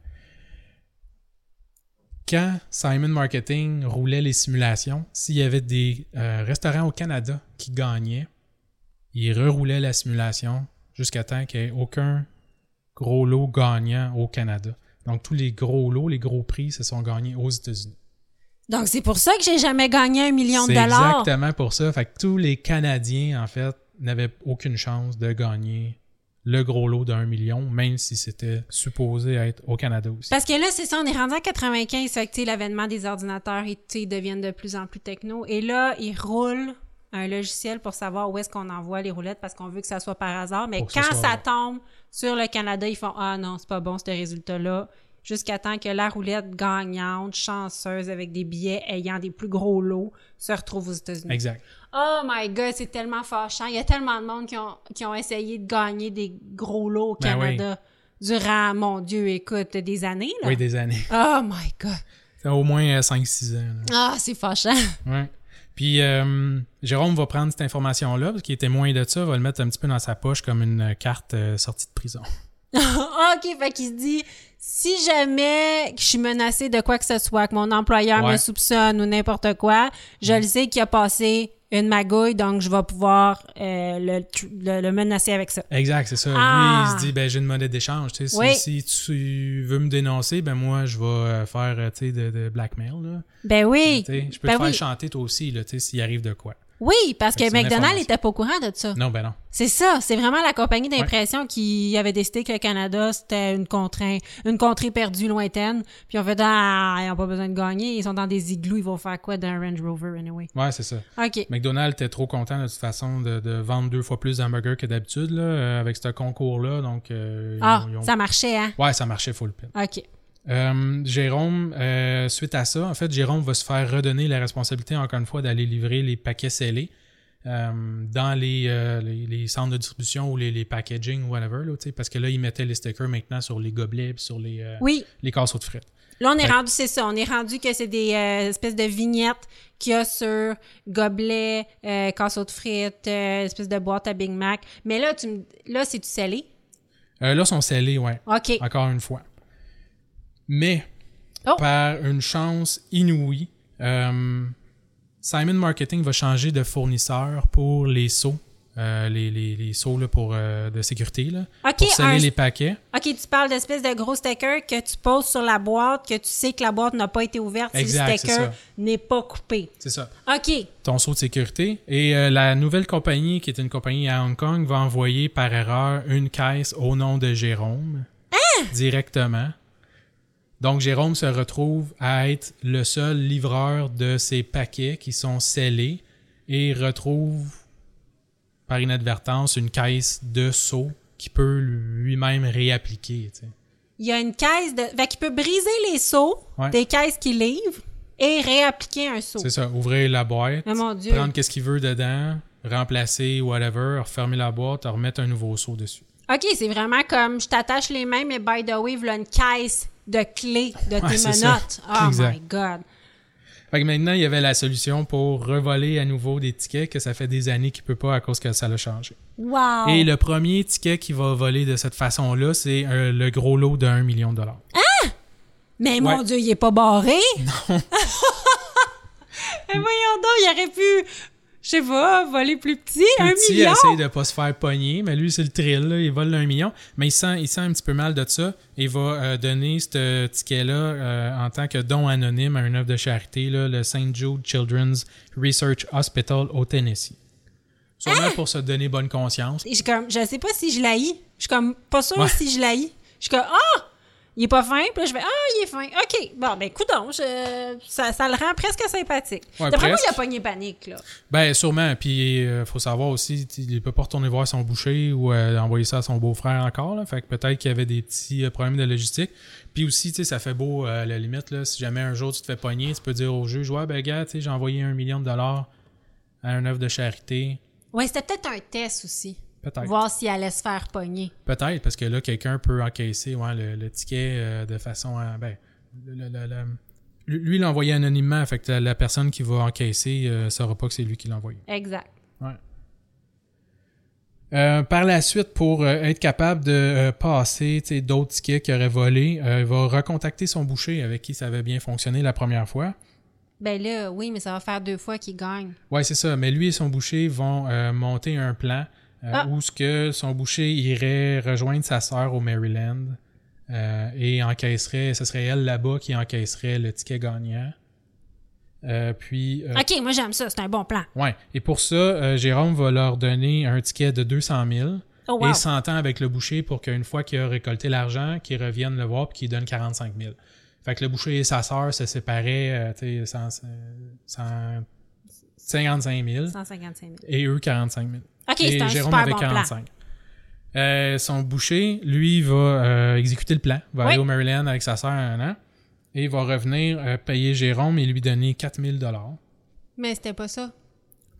quand Simon Marketing roulait les simulations, s'il y avait des euh, restaurants au Canada qui gagnaient, il reroulait la simulation jusqu'à temps qu'il n'y ait aucun gros lot gagnant au Canada. Donc, tous les gros lots, les gros prix se sont gagnés aux États-Unis. Donc, c'est pour ça que j'ai jamais gagné un million de C'est dollars. exactement pour ça. Fait que tous les Canadiens, en fait, n'avaient aucune chance de gagner le gros lot d'un million, même si c'était supposé être au Canada aussi. Parce que là, c'est ça, on est rendu en 95, fait que, l'avènement des ordinateurs, ils, deviennent de plus en plus techno. Et là, ils roulent un logiciel pour savoir où est-ce qu'on envoie les roulettes parce qu'on veut que ça soit par hasard. Mais Pour quand soit ça tombe sur le Canada, ils font « Ah non, c'est pas bon, ce résultat-là. » Jusqu'à temps que la roulette gagnante, chanceuse, avec des billets ayant des plus gros lots, se retrouve aux États-Unis. Exact. Oh my God, c'est tellement fâchant. Il y a tellement de monde qui ont, qui ont essayé de gagner des gros lots au Ben oui. Canada durant, mon Dieu, écoute, des années. Là. Oui, des années. <laughs> Oh my God. C'est au moins euh, 5-6 ans. là. Ah, c'est fâchant. <laughs> Ouais. Puis euh, Jérôme va prendre cette information-là, parce qu'il est témoin de ça, va le mettre un petit peu dans sa poche comme une euh, carte euh, sortie de prison. <laughs> OK, fait qu'il se dit, si jamais je suis menacé de quoi que ce soit, que mon employeur Ouais. me soupçonne ou n'importe quoi, je le sais qu'il a passé une magouille, donc je vais pouvoir euh, le, tr- le, le menacer avec ça. Exact, c'est ça. Ah. Lui, il se dit, ben, j'ai une monnaie d'échange. Si, tu veux me dénoncer, ben, moi, je vais euh, faire, euh, de, de blackmail, là. Ben oui. Je peux Ben te faire oui. chanter toi aussi, s'il arrive de quoi. Oui, parce que Fait que McDonald's information. était pas au courant de ça. Non, ben non. C'est ça, c'est vraiment la compagnie d'impression qui avait décidé que le Canada, c'était une contrée, une contrée perdue lointaine. Puis on fait, ah, ils n'ont pas besoin de gagner, ils sont dans des igloos, ils vont faire quoi d'un Range Rover, anyway? Ouais, c'est ça. OK. McDonald's était trop content, de toute façon, de, de vendre deux fois plus d'hamburgers que d'habitude, là, euh, avec ce concours-là. Donc, euh, ils Ah, ont- ils ont- ça marchait, hein? Ouais, ça marchait full pin. OK. Euh, Jérôme, euh, suite à ça, en fait, Jérôme va se faire redonner la responsabilité, encore une fois, d'aller livrer les paquets scellés euh, dans les, euh, les, les centres de distribution ou les, les packaging ou whatever, là, parce que là, il mettait les stickers maintenant sur les gobelets puis sur les, Oui, les casseaux de frites. là, on est Fait- rendu, c'est ça, on est rendu que c'est des espèces de vignettes qu'il y a sur gobelets, casseaux de frites, euh, espèce de boîte à Big Mac. Mais là, tu là, c'est-tu scellé? Là, ils sont scellés, ouais, OK. encore une fois. Mais, Oh. par une chance inouïe, euh, Simon Marketing va changer de fournisseur pour les seaux, euh, les, les, les seaux là, pour, euh, de sécurité, là, OK, pour sceller un- les paquets. OK, tu parles d'espèce de gros sticker que tu poses sur la boîte, que tu sais que la boîte n'a pas été ouverte Exact, si le sticker n'est pas coupé. C'est ça. OK. ton saut de sécurité. Et euh, la nouvelle compagnie, qui est une compagnie à Hong Kong, va envoyer par erreur une caisse au nom de Jérôme directement. Donc Jérôme se retrouve à être le seul livreur de ces paquets qui sont scellés et retrouve par inadvertance une caisse de seau qui peut lui-même réappliquer. Il y a une caisse de. Fait qu'il peut briser les seaux Ouais. des caisses qu'il livre et réappliquer un seau. C'est ça, ouvrir la boîte, Oh mon Dieu. prendre qu'est-ce qu'il veut dedans, remplacer, whatever, refermer la boîte, remettre un nouveau seau dessus. OK, c'est vraiment comme je t'attache les mains, mais by the way, voilà une caisse de clés de Ouais, tes menottes. Oh Exact. my God. Fait que maintenant, il y avait la solution pour revoler à nouveau des tickets que ça fait des années qu'il peut pas à cause que ça l'a changé. Wow. Et le premier ticket qui va voler de cette façon-là, c'est euh, le gros lot de 1 million de dollars. Mais mon. Dieu, il est pas barré? Non. <laughs> Mais voyons donc, il aurait pu, je sais pas, voler plus petit, un Petit million. essaye de pas se faire pogner, mais lui, c'est le thrill, là, il vole le 1 million. Mais il sent, il sent un petit peu mal de ça et va euh, donner ce ticket-là euh, en tant que don anonyme à une œuvre de charité, là, le St. Jude Children's Research Hospital au Tennessee. Sûrement pour se donner bonne conscience. Et je comme, je sais pas si je l'haïs. Je suis comme pas sûre Ouais. si je l'haïs. Je suis comme, ah! Il est pas fin. Puis là, je fais, ah, il est fin. OK. Bon, ben, coudonc, je... ça, ça le rend presque sympathique. Ouais, D'après moi, il a pogné panique, là. Ben, sûrement. Puis, il faut savoir aussi, il peut pas retourner voir son boucher ou euh, envoyer ça à son beau-frère encore. Là. Fait que peut-être qu'il y avait des petits euh, problèmes de logistique. Puis aussi, tu sais, ça fait beau, euh, à la limite, là, si jamais un jour tu te fais pogner, tu peux dire au juge, ouais, ben, gars, tu sais, j'ai envoyé un million de dollars à un œuvre de charité. Ouais, c'était peut-être un test aussi. Peut-être. Voir s'il allait se faire pogner. Peut-être, parce que là, quelqu'un peut encaisser ouais, le, le ticket euh, de façon à. Ben, le- le- lui, il l'a envoyé anonymement, fait que la, personne qui va encaisser ne saura pas que c'est lui qui l'a envoyé. Exact. Ouais. Euh, par la suite, pour euh, être capable de euh, passer d'autres tickets qu'il aurait volés, euh, il va recontacter son boucher avec qui ça avait bien fonctionné la première fois. Ben là, oui, mais ça va faire deux fois qu'il gagne. Ouais, c'est ça. Mais lui et son boucher vont euh, monter un plan euh, Ah. où ce que son boucher irait rejoindre sa sœur au Maryland euh, et encaisserait, ce serait elle là-bas qui encaisserait le ticket gagnant. Euh, puis, euh, OK, moi j'aime ça, c'est un bon plan. ouais. Et pour ça, Jérôme va leur donner un ticket de 200 000 Oh wow. et s'entend avec le boucher pour qu'une fois qu'il a récolté l'argent, qu'il revienne le voir puis qu'il donne 45 000. Fait que le boucher et sa sœur se séparaient, tu sais, cent- cent- 55 000 155 000. et eux 45 000. OK, c'est un Jérôme super avait bon plan. 45. Euh, son boucher, lui, va euh, exécuter le plan. Va Oui. aller au Maryland avec sa sœur un an et va revenir euh, payer Jérôme et lui donner 4000 dollars Mais c'était pas ça.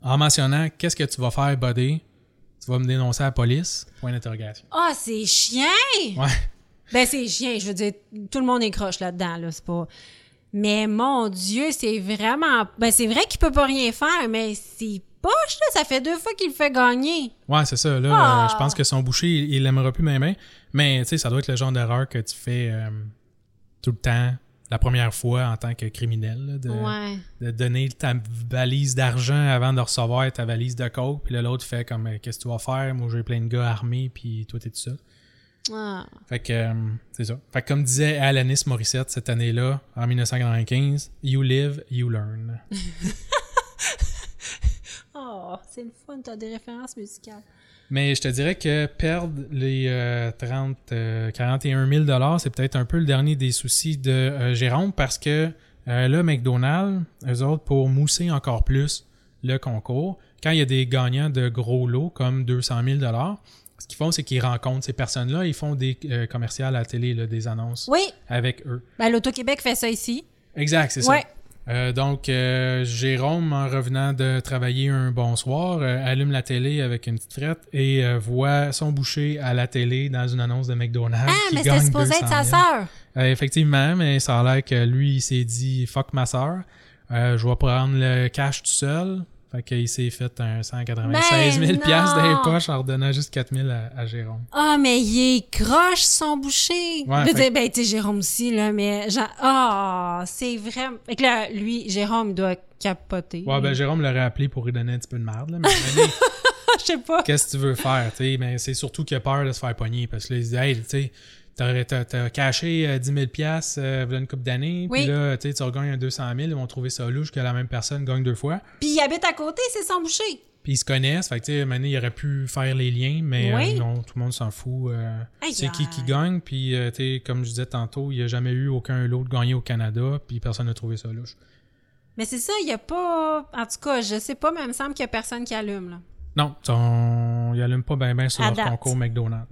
en mentionnant qu'est-ce que tu vas faire, buddy? Tu vas me dénoncer à la police? Point d'interrogation. Ah, c'est chien! Ouais. Ben, c'est chien, je veux dire, tout le monde est croche là-dedans, là, c'est pas... Mais mon Dieu, c'est vraiment... Ben, c'est vrai qu'il peut pas rien faire, mais c'est poche, là, ça fait deux fois qu'il le fait gagner. Ouais, c'est ça. Là, Ah. euh, je pense que son boucher, il l'aimera plus même. Mais tu sais, ça doit être le genre d'erreur que tu fais euh, tout le temps, la première fois en tant que criminel. là, de, Ouais. de donner ta valise d'argent avant de recevoir ta valise de coke. Puis là, l'autre fait comme euh, Qu'est-ce que tu vas faire? Moi, j'ai plein de gars armés, puis toi, t'es tout seul. Ah. Fait que euh, c'est ça. Fait que comme disait Alanis Morissette cette année-là, en 1995, You live, you learn. <laughs> Oh, c'est le fun, t'as des références musicales. Mais je te dirais que perdre les euh, 30, euh, 41 000 c'est peut-être un peu le dernier des soucis de euh, Jérôme parce que euh, là, McDonald's, eux autres, pour mousser encore plus le concours, quand il y a des gagnants de gros lots comme 200 000 ce qu'ils font, c'est qu'ils rencontrent ces personnes-là, ils font des euh, commerciales à la télé, là, des annonces Oui, avec eux. ben l'Auto-Québec fait ça ici. Exact, c'est Ouais. ça. Euh, donc, euh, Jérôme, en revenant de travailler un bon soir, euh, allume la télé avec une petite frette et euh, voit son boucher à la télé dans une annonce de McDonald's. Ah, qui mais c'était supposé 200 être sa 000. sœur. Euh, effectivement, mais ça a l'air que lui, il s'est dit « fuck ma soeur, euh, je vais prendre le cash tout seul ». Fait qu'il s'est fait un 196 000 Ben piastres dans les poches en redonnant juste 4 000 à, à Jérôme. Ah, mais il est croche, son boucher. Ouais, Je veux ben, tu Jérôme aussi, là, mais genre, ah, c'est vraiment. Fait que là, lui, Jérôme, il doit capoter. Ouais, ben Jérôme l'aurait appelé pour lui donner un petit peu de merde, là, mais mais <laughs> Je sais pas. qu'est-ce que tu veux faire, tu sais, mais c'est surtout qu'il a peur de se faire pogner parce que là, il se dit, hey, tu sais, t'as, caché euh, 10 000 piastres euh, v'là une couple d'années, Oui. puis là, tu sais, tu regagnes un 200 000, ils vont trouver ça louche que la même personne gagne deux fois, Puis il habite à côté, c'est son boucher. puis ils se connaissent, fait que, tu sais, maintenant, il aurait pu faire les liens, mais euh, non, tout le monde s'en fout. euh, c'est qui qui gagne, puis, euh, tu sais, comme je disais tantôt, il n'y a jamais eu aucun lot de gagné au Canada, puis personne n'a trouvé ça louche. Mais c'est ça, il y a pas. En tout cas, je sais pas, mais il me semble qu'il y a personne qui allume, là. Non, on... ils allument pas bien ben sur leur concours McDonald's.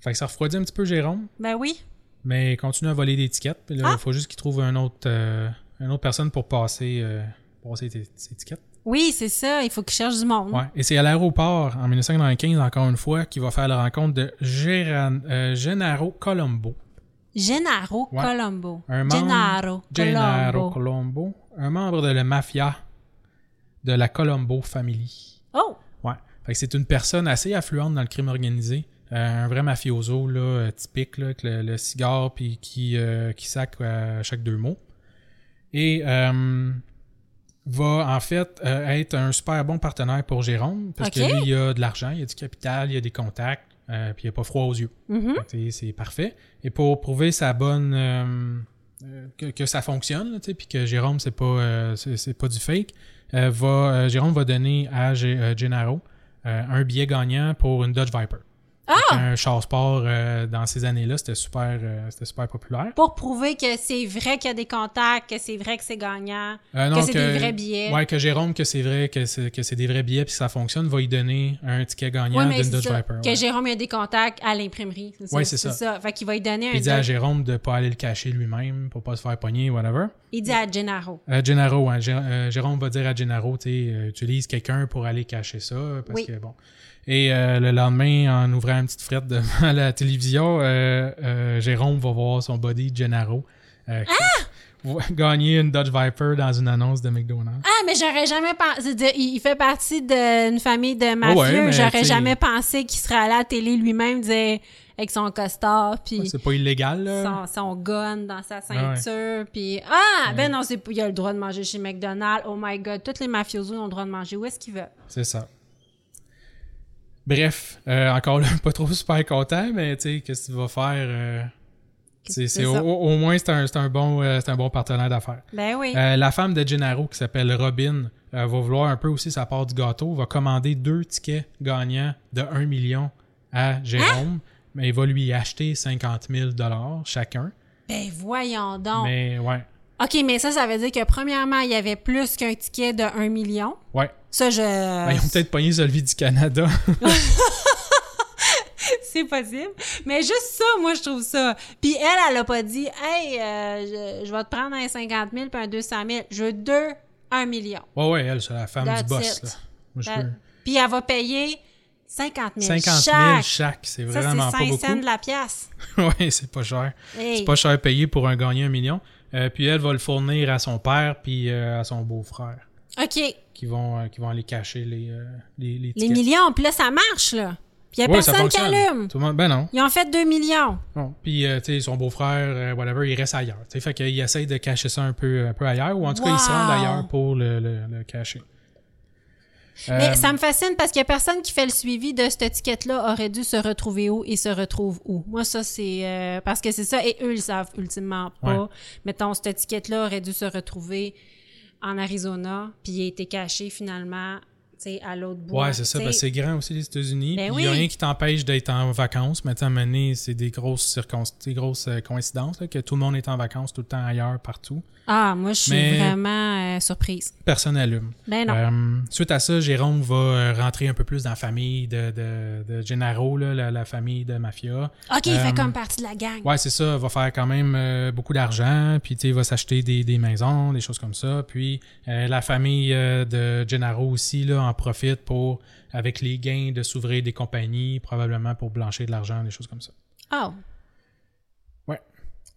Fait que ça refroidit un petit peu Jérôme. Ben oui. Mais il continue à voler des étiquettes. Puis là, il Ah! faut juste qu'il trouve un autre, euh, une autre personne pour passer, euh, passer ses, étiquettes. Oui, c'est ça, il faut qu'il cherche du monde. Ouais. Et c'est à l'aéroport, en 1995, encore une fois, qu'il va faire la rencontre de Géran- euh, Gennaro Colombo. Gennaro Ouais. Colombo. Un membre- Gennaro Gennaro Colombo. Colombo. Un membre de la mafia de la Colombo Family. Oh! Ouais. Fait que c'est une personne assez affluente dans le crime organisé. Euh, un vrai mafioso là, typique, là, avec le, le cigare puis qui, euh, qui sac à chaque deux mots. Et euh, va en fait euh, être un super bon partenaire pour Jérôme parce que lui, il a de l'argent, il a du capital, il a des contacts, euh, puis il a pas froid aux yeux. Mhm. C'est parfait. Et pour prouver sa bonne euh, que, que ça fonctionne, là, puis que Jérôme c'est pas c'est pas du fake, va Jérôme va donner à G- Gennaro un billet gagnant pour une Dodge Viper. Ah! Un char sport euh, dans ces années-là, c'était super euh, c'était super populaire. Pour prouver que c'est vrai qu'il y a des contacts, que c'est vrai que c'est gagnant, Euh, que c'est des vrais billets. Ouais, que Jérôme que c'est vrai que c'est que c'est des vrais billets puis que ça fonctionne, va y donner un ticket gagnant Oui, mais d'une c'est Dodge ça. Viper. Que ouais. Jérôme il a des contacts à l'imprimerie. Ouais, c'est ça. Fait qu'il va donner un. Il dit à Jérôme de pas aller le cacher lui-même pour pas se faire pogner whatever. Il dit à Gennaro. Euh, Gennaro, hein, Jérôme va dire à Gennaro, tu sais, utilise quelqu'un pour aller cacher ça, parce Oui. que bon. Et euh, le lendemain, en ouvrant une petite frette devant <laughs> la télévision, euh, euh, Jérôme va voir son body Gennaro. Ah! <laughs> gagner une Dodge Viper dans une annonce de McDonald's. Ah, mais j'aurais jamais pensé. Il fait partie d'une famille de mafieux. j'aurais jamais pensé qu'il serait allé à la télé lui-même, dire, avec son costard, puis C'est pas illégal, là. son, son gun dans sa ceinture, puis ah, ben non, c'est il a le droit de manger chez McDonald's. Oh my God, tous les mafiosos ont le droit de manger où est-ce qu'ils veulent. C'est ça. Bref, euh, encore là, <laughs> pas trop super content, mais tu sais, qu'est-ce que tu vas faire? euh, c'est, c'est au, moins, c'est un, c'est un bon, euh, c'est un bon partenaire d'affaires. Ben oui. La femme de Gennaro, qui s'appelle Robin, va vouloir un peu aussi sa part du gâteau, va commander deux tickets gagnants de 1 million à Jérôme, mais il va lui acheter 50 000 chacun. Ben voyons donc. Mais ouais, OK, mais ça, ça veut dire que premièrement, il y avait plus qu'un ticket de 1 million. ouais. Ça, je... Ben, ils ont peut-être pogné celui du Canada. <laughs> c'est possible. Mais juste ça, moi, je trouve ça. Puis elle, elle a pas dit, hey, euh, je, je vais te prendre un 50 000 puis un 200 000. Je veux deux, un million. ouais, ouais, elle, c'est la femme That's du boss. Là. Moi, je veux Puis elle va payer 50 000 50 000 chaque. chaque. C'est Ça, vraiment c'est pas 5 cents beaucoup. de la pièce. <laughs> ouais, c'est pas cher. Hey. C'est pas cher payé pour un gagner un million. Euh, puis elle va le fournir à son père puis euh, à son beau-frère OK. qui vont, euh, qui vont aller cacher les, euh, les, les millions. Puis là, ça marche, là. Puis il y a Ouais, personne qui allume. Tout le monde, ben non. Ils ont fait 2 millions. non. Puis, euh, tu sais, son beau-frère, euh, whatever, il reste ailleurs. Tu sais, fait qu'il essaye de cacher ça un peu, un peu ailleurs, ou en tout cas, il se rend ailleurs pour le, le, le cacher. Mais Euh, ça me fascine parce qu'il y a personne qui fait le suivi de cette étiquette-là aurait dû se retrouver où et se retrouve où. Moi, ça, c'est... euh, parce que c'est ça, et eux, ils le savent ultimement pas. Ouais. Mettons, cette étiquette-là aurait dû se retrouver en Arizona, puis il a été caché finalement, à l'autre bout. Ouais, c'est ça, que c'est grand aussi les États-Unis. Ben il n'y a rien qui t'empêche d'être en vacances, mais à un c'est des grosses circonstances, des grosses euh, coïncidences, là, que tout le monde est en vacances tout le temps ailleurs, partout. Ah, moi, je suis Mais- vraiment euh, surprise. Personne n'allume. Ben non. Euh, suite à ça, Jérôme va rentrer un peu plus dans la famille de, de, de Gennaro, là, la, la famille de mafia. OK, il fait comme partie de la gang. Ouais, c'est ça. Va faire quand même beaucoup d'argent. Puis, tu sais, il va s'acheter des, des maisons, des choses comme ça. Puis, la famille de Gennaro aussi, là, en profite pour, avec les gains, de s'ouvrir des compagnies, probablement pour blanchir de l'argent, des choses comme ça. Oh.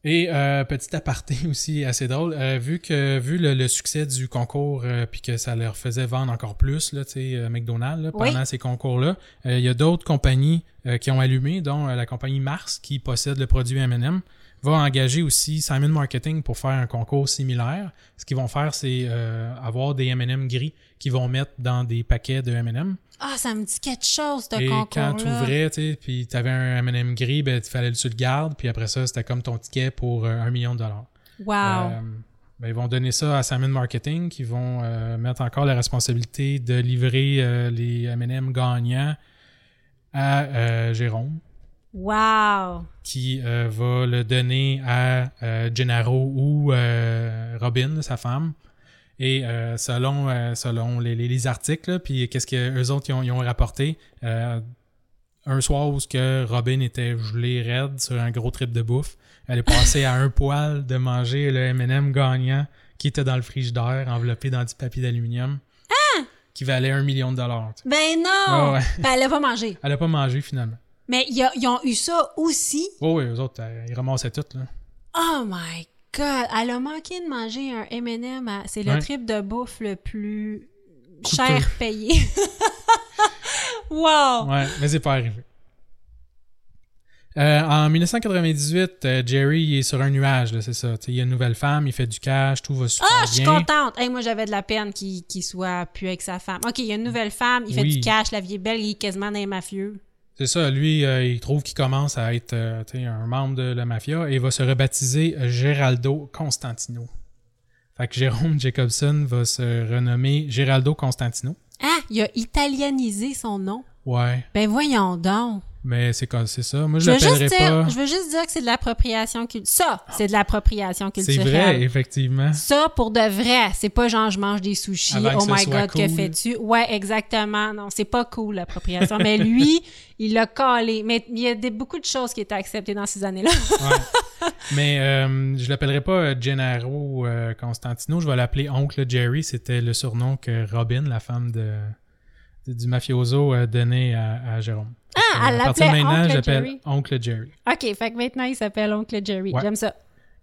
Et euh, petit aparté <laughs> aussi assez drôle, euh, vu que vu le, le succès du concours euh, puis que ça leur faisait vendre encore plus là, tu sais, euh, McDonald's là, Oui. pendant ces concours-là, euh, il y a d'autres compagnies qui ont allumé, dont la compagnie Mars qui possède le produit M&M va engager aussi Simon Marketing pour faire un concours similaire. Ce qu'ils vont faire, c'est euh, avoir des M&M gris qu'ils vont mettre dans des paquets de M&M. Ah, ça me dit quelque chose, ce Et concours-là. quand tu ouvrais, tu sais, puis tu avais un M&M gris, ben, il fallait que tu le gardes, puis après ça, c'était comme ton ticket pour euh, un million de dollars. Wow. Euh, ben, ils vont donner ça à Simon Marketing, qui vont mettre encore la responsabilité de livrer les M&M gagnants à Jérôme, wow. qui euh, va le donner à euh, Gennaro ou euh, Robin, sa femme. Et selon, selon les, les- les articles, puis qu'est-ce que eux autres ils ont, ils ont rapporté, un soir où ce que Robin était gelé raide sur un gros trip de bouffe, elle est passée à un <laughs> poil de manger le M&M gagnant qui était dans le frigidaire, enveloppé dans du papier d'aluminium, qui valait un million de dollars. tu sais. Ben non! Ouais. Ben, elle a pas mangé. Elle a pas mangé finalement. Mais il y a- ils ont eu ça aussi. Oh oui, eux autres, euh, ils ramassaient tout. Là. Oh my god! Elle a manqué de manger un M&M. à- C'est le Ouais. trip de bouffe le plus cher payé. <laughs> wow! Ouais, mais c'est pas arrivé. Euh, en 1998, euh, Jerry est sur un nuage, c'est ça. Il y a une nouvelle femme, il fait du cash, tout va super Ah, je suis bien. contente. Hey, moi, j'avais de la peine qu'il soit plus avec sa femme. OK, il y a une nouvelle femme, il fait Oui. du cash, la vie est belle, il est quasiment dans les mafieux. C'est ça, lui, euh, il trouve qu'il commence à être euh, un membre de la mafia et il va se rebaptiser Geraldo Constantino. Fait que Jérôme Jacobson va se renommer Geraldo Constantino. Ah, il a italianisé son nom. Ouais, Ben voyons donc. Mais c'est comme c'est ça. Moi, je Je veux, juste l'appellerais dire, pas. je veux juste dire que c'est de l'appropriation culturelle. Ça, c'est de l'appropriation C'est culturelle. vrai, effectivement. Ça, pour de vrai, c'est pas genre je mange des sushis, Avant oh my god, que fais-tu? Ouais, exactement. Non, c'est pas cool l'appropriation. Mais lui, <laughs> il l'a collé. Mais il y a des, beaucoup de choses qui étaient acceptées dans ces années-là. Ouais. Mais euh, je l'appellerai pas euh, Gennaro euh, Constantino, je vais l'appeler Oncle Jerry. C'était le surnom que Robin, la femme de- du mafioso, a donné à, à Jérôme. Ah, elle l'appelait maintenant, Oncle j'appelle. Oncle Jerry. OK, fait que maintenant, il s'appelle Oncle Jerry. Ouais. J'aime ça.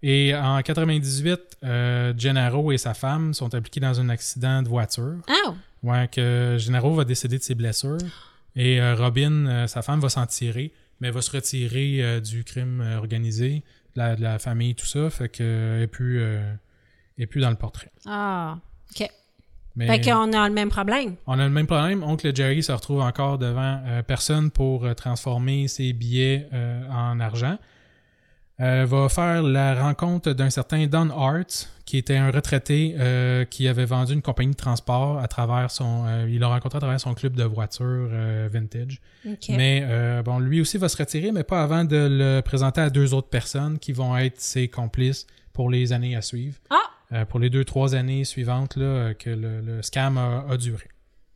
Et en 98, euh, Gennaro et sa femme sont impliqués dans un accident de voiture. Ah! Ouais, que Gennaro va décéder de ses blessures. Et euh, Robin, euh, sa femme, va s'en tirer, mais va se retirer euh, du crime euh, organisé, de la, de la famille, tout ça. Fait qu'elle est plus, euh, est plus dans le portrait. Ah! OK. Mais Fait qu'on a le même problème. on a le même problème. Oncle Jerry se retrouve encore devant euh, personne pour euh, transformer ses billets euh, en argent. Va faire la rencontre d'un certain Don Hart, qui était un retraité qui avait vendu une compagnie de transport à travers son. il l'a rencontré à travers son club de voitures vintage. Mais bon, lui aussi va se retirer, mais pas avant de le présenter à deux autres personnes qui vont être ses complices pour les années à suivre. Ah! Euh, pour les deux, trois années suivantes là, que le, le scam a, a duré.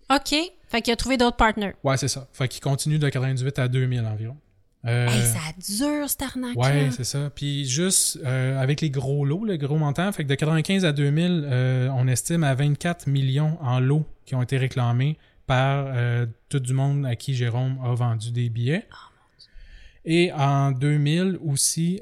OK. Fait qu'il a trouvé d'autres partners. Ouais, c'est ça. Fait qu'il continue de 98 à 2000 environ. Euh, Hey, ça dure, cette arnaque ouais, c'est ça. Puis juste euh, avec les gros lots, le gros montant, fait que de 95 à 2000, euh, on estime à 24 millions en lots qui ont été réclamés par tout du monde à qui Jérôme a vendu des billets. Et en 2000 aussi,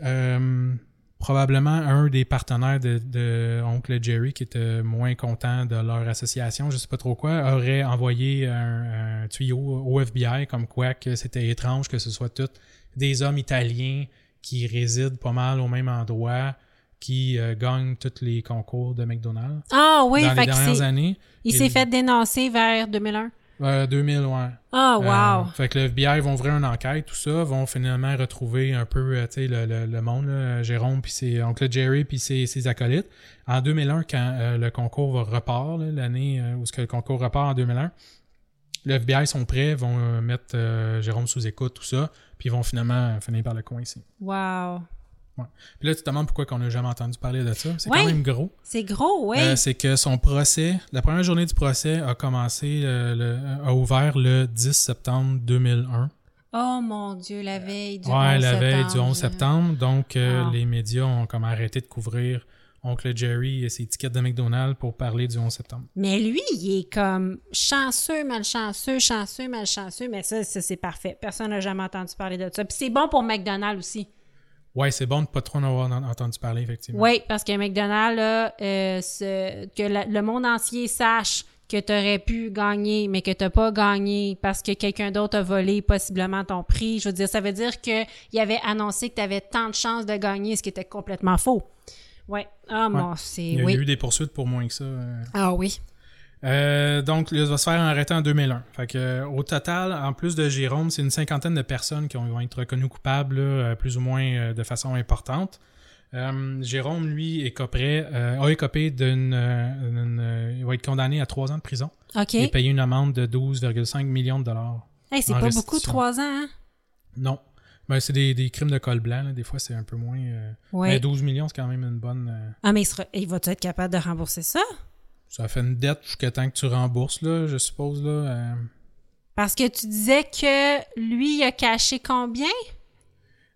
probablement un des partenaires de, de Oncle Jerry qui était moins content de leur association, je sais pas trop quoi, aurait envoyé un, un tuyau au FBI comme quoi que c'était étrange que ce soit tous des hommes italiens qui résident pas mal au même endroit, qui euh, gagnent tous les concours de McDonald's Ah oui, dans les dernières années. il s'est fait dénoncer vers 2001. Euh, 2000, ouais. Ah, wow. Euh, fait que le FBI vont ouvrir une enquête, tout ça, vont finalement retrouver un peu euh, tu sais, le, le, le monde, là, Jérôme, puis ses oncle Jerry, puis ses, ses acolytes. En 2001, quand euh, le concours va repart, l'année euh, où ce que le concours repart en 2001, le FBI sont prêts, vont mettre Jérôme sous écoute, tout ça, puis ils vont finalement finir par le coincer. Wow. Puis là, tu te demandes pourquoi qu'on n'a jamais entendu parler de ça. C'est Ouais. quand même gros. C'est gros, oui. Euh, c'est que son procès, la première journée du procès a commencé, euh, le- a ouvert le 10 septembre 2001. oh mon Dieu, la veille du Ouais, 11 la veille septembre. du 11 septembre. Donc, euh, Wow. les médias ont comme arrêté de couvrir Oncle Jerry et ses tickets de McDonald's pour parler du 11 septembre. Mais lui, il est comme chanceux, malchanceux, chanceux, malchanceux. Mais ça, ça, c'est parfait. Personne n'a jamais entendu parler de ça. Puis c'est bon pour McDonald's aussi. Ouais, c'est bon de pas trop en avoir en- entendu parler, effectivement. Oui, parce que McDonald's, là, euh, que la- le monde entier sache que tu aurais pu gagner, mais que tu n'as pas gagné parce que quelqu'un d'autre a volé possiblement ton prix. Je veux dire, ça veut dire qu'il avait annoncé que tu avais tant de chances de gagner, ce qui était complètement faux. Ouais. Ah, mon, c'est. Il y a Oui. eu des poursuites pour moins que ça. euh. Ah, oui. Euh, donc, il va se faire arrêter en 2001. Fait que, au total, en plus de Jérôme, c'est une cinquantaine de personnes qui ont- vont être reconnues coupables, là, euh, plus ou moins euh, de façon importante. Euh, Jérôme, lui, écoperait, euh, a écopé d'une. il va être condamné à trois ans de prison OK. et payer une amende de 12,5 millions de dollars. Hey, c'est pas beaucoup, trois ans, hein? Non. Ben, c'est des, des crimes de col blanc. là. Des fois, c'est un peu moins. euh. Mais 12 millions, c'est quand même une bonne. Ah, mais il, sera- il va-tu être capable de rembourser ça? Ça fait une dette jusqu'à temps que tu rembourses, là, je suppose. Là, euh. Parce que tu disais que lui, il a caché combien?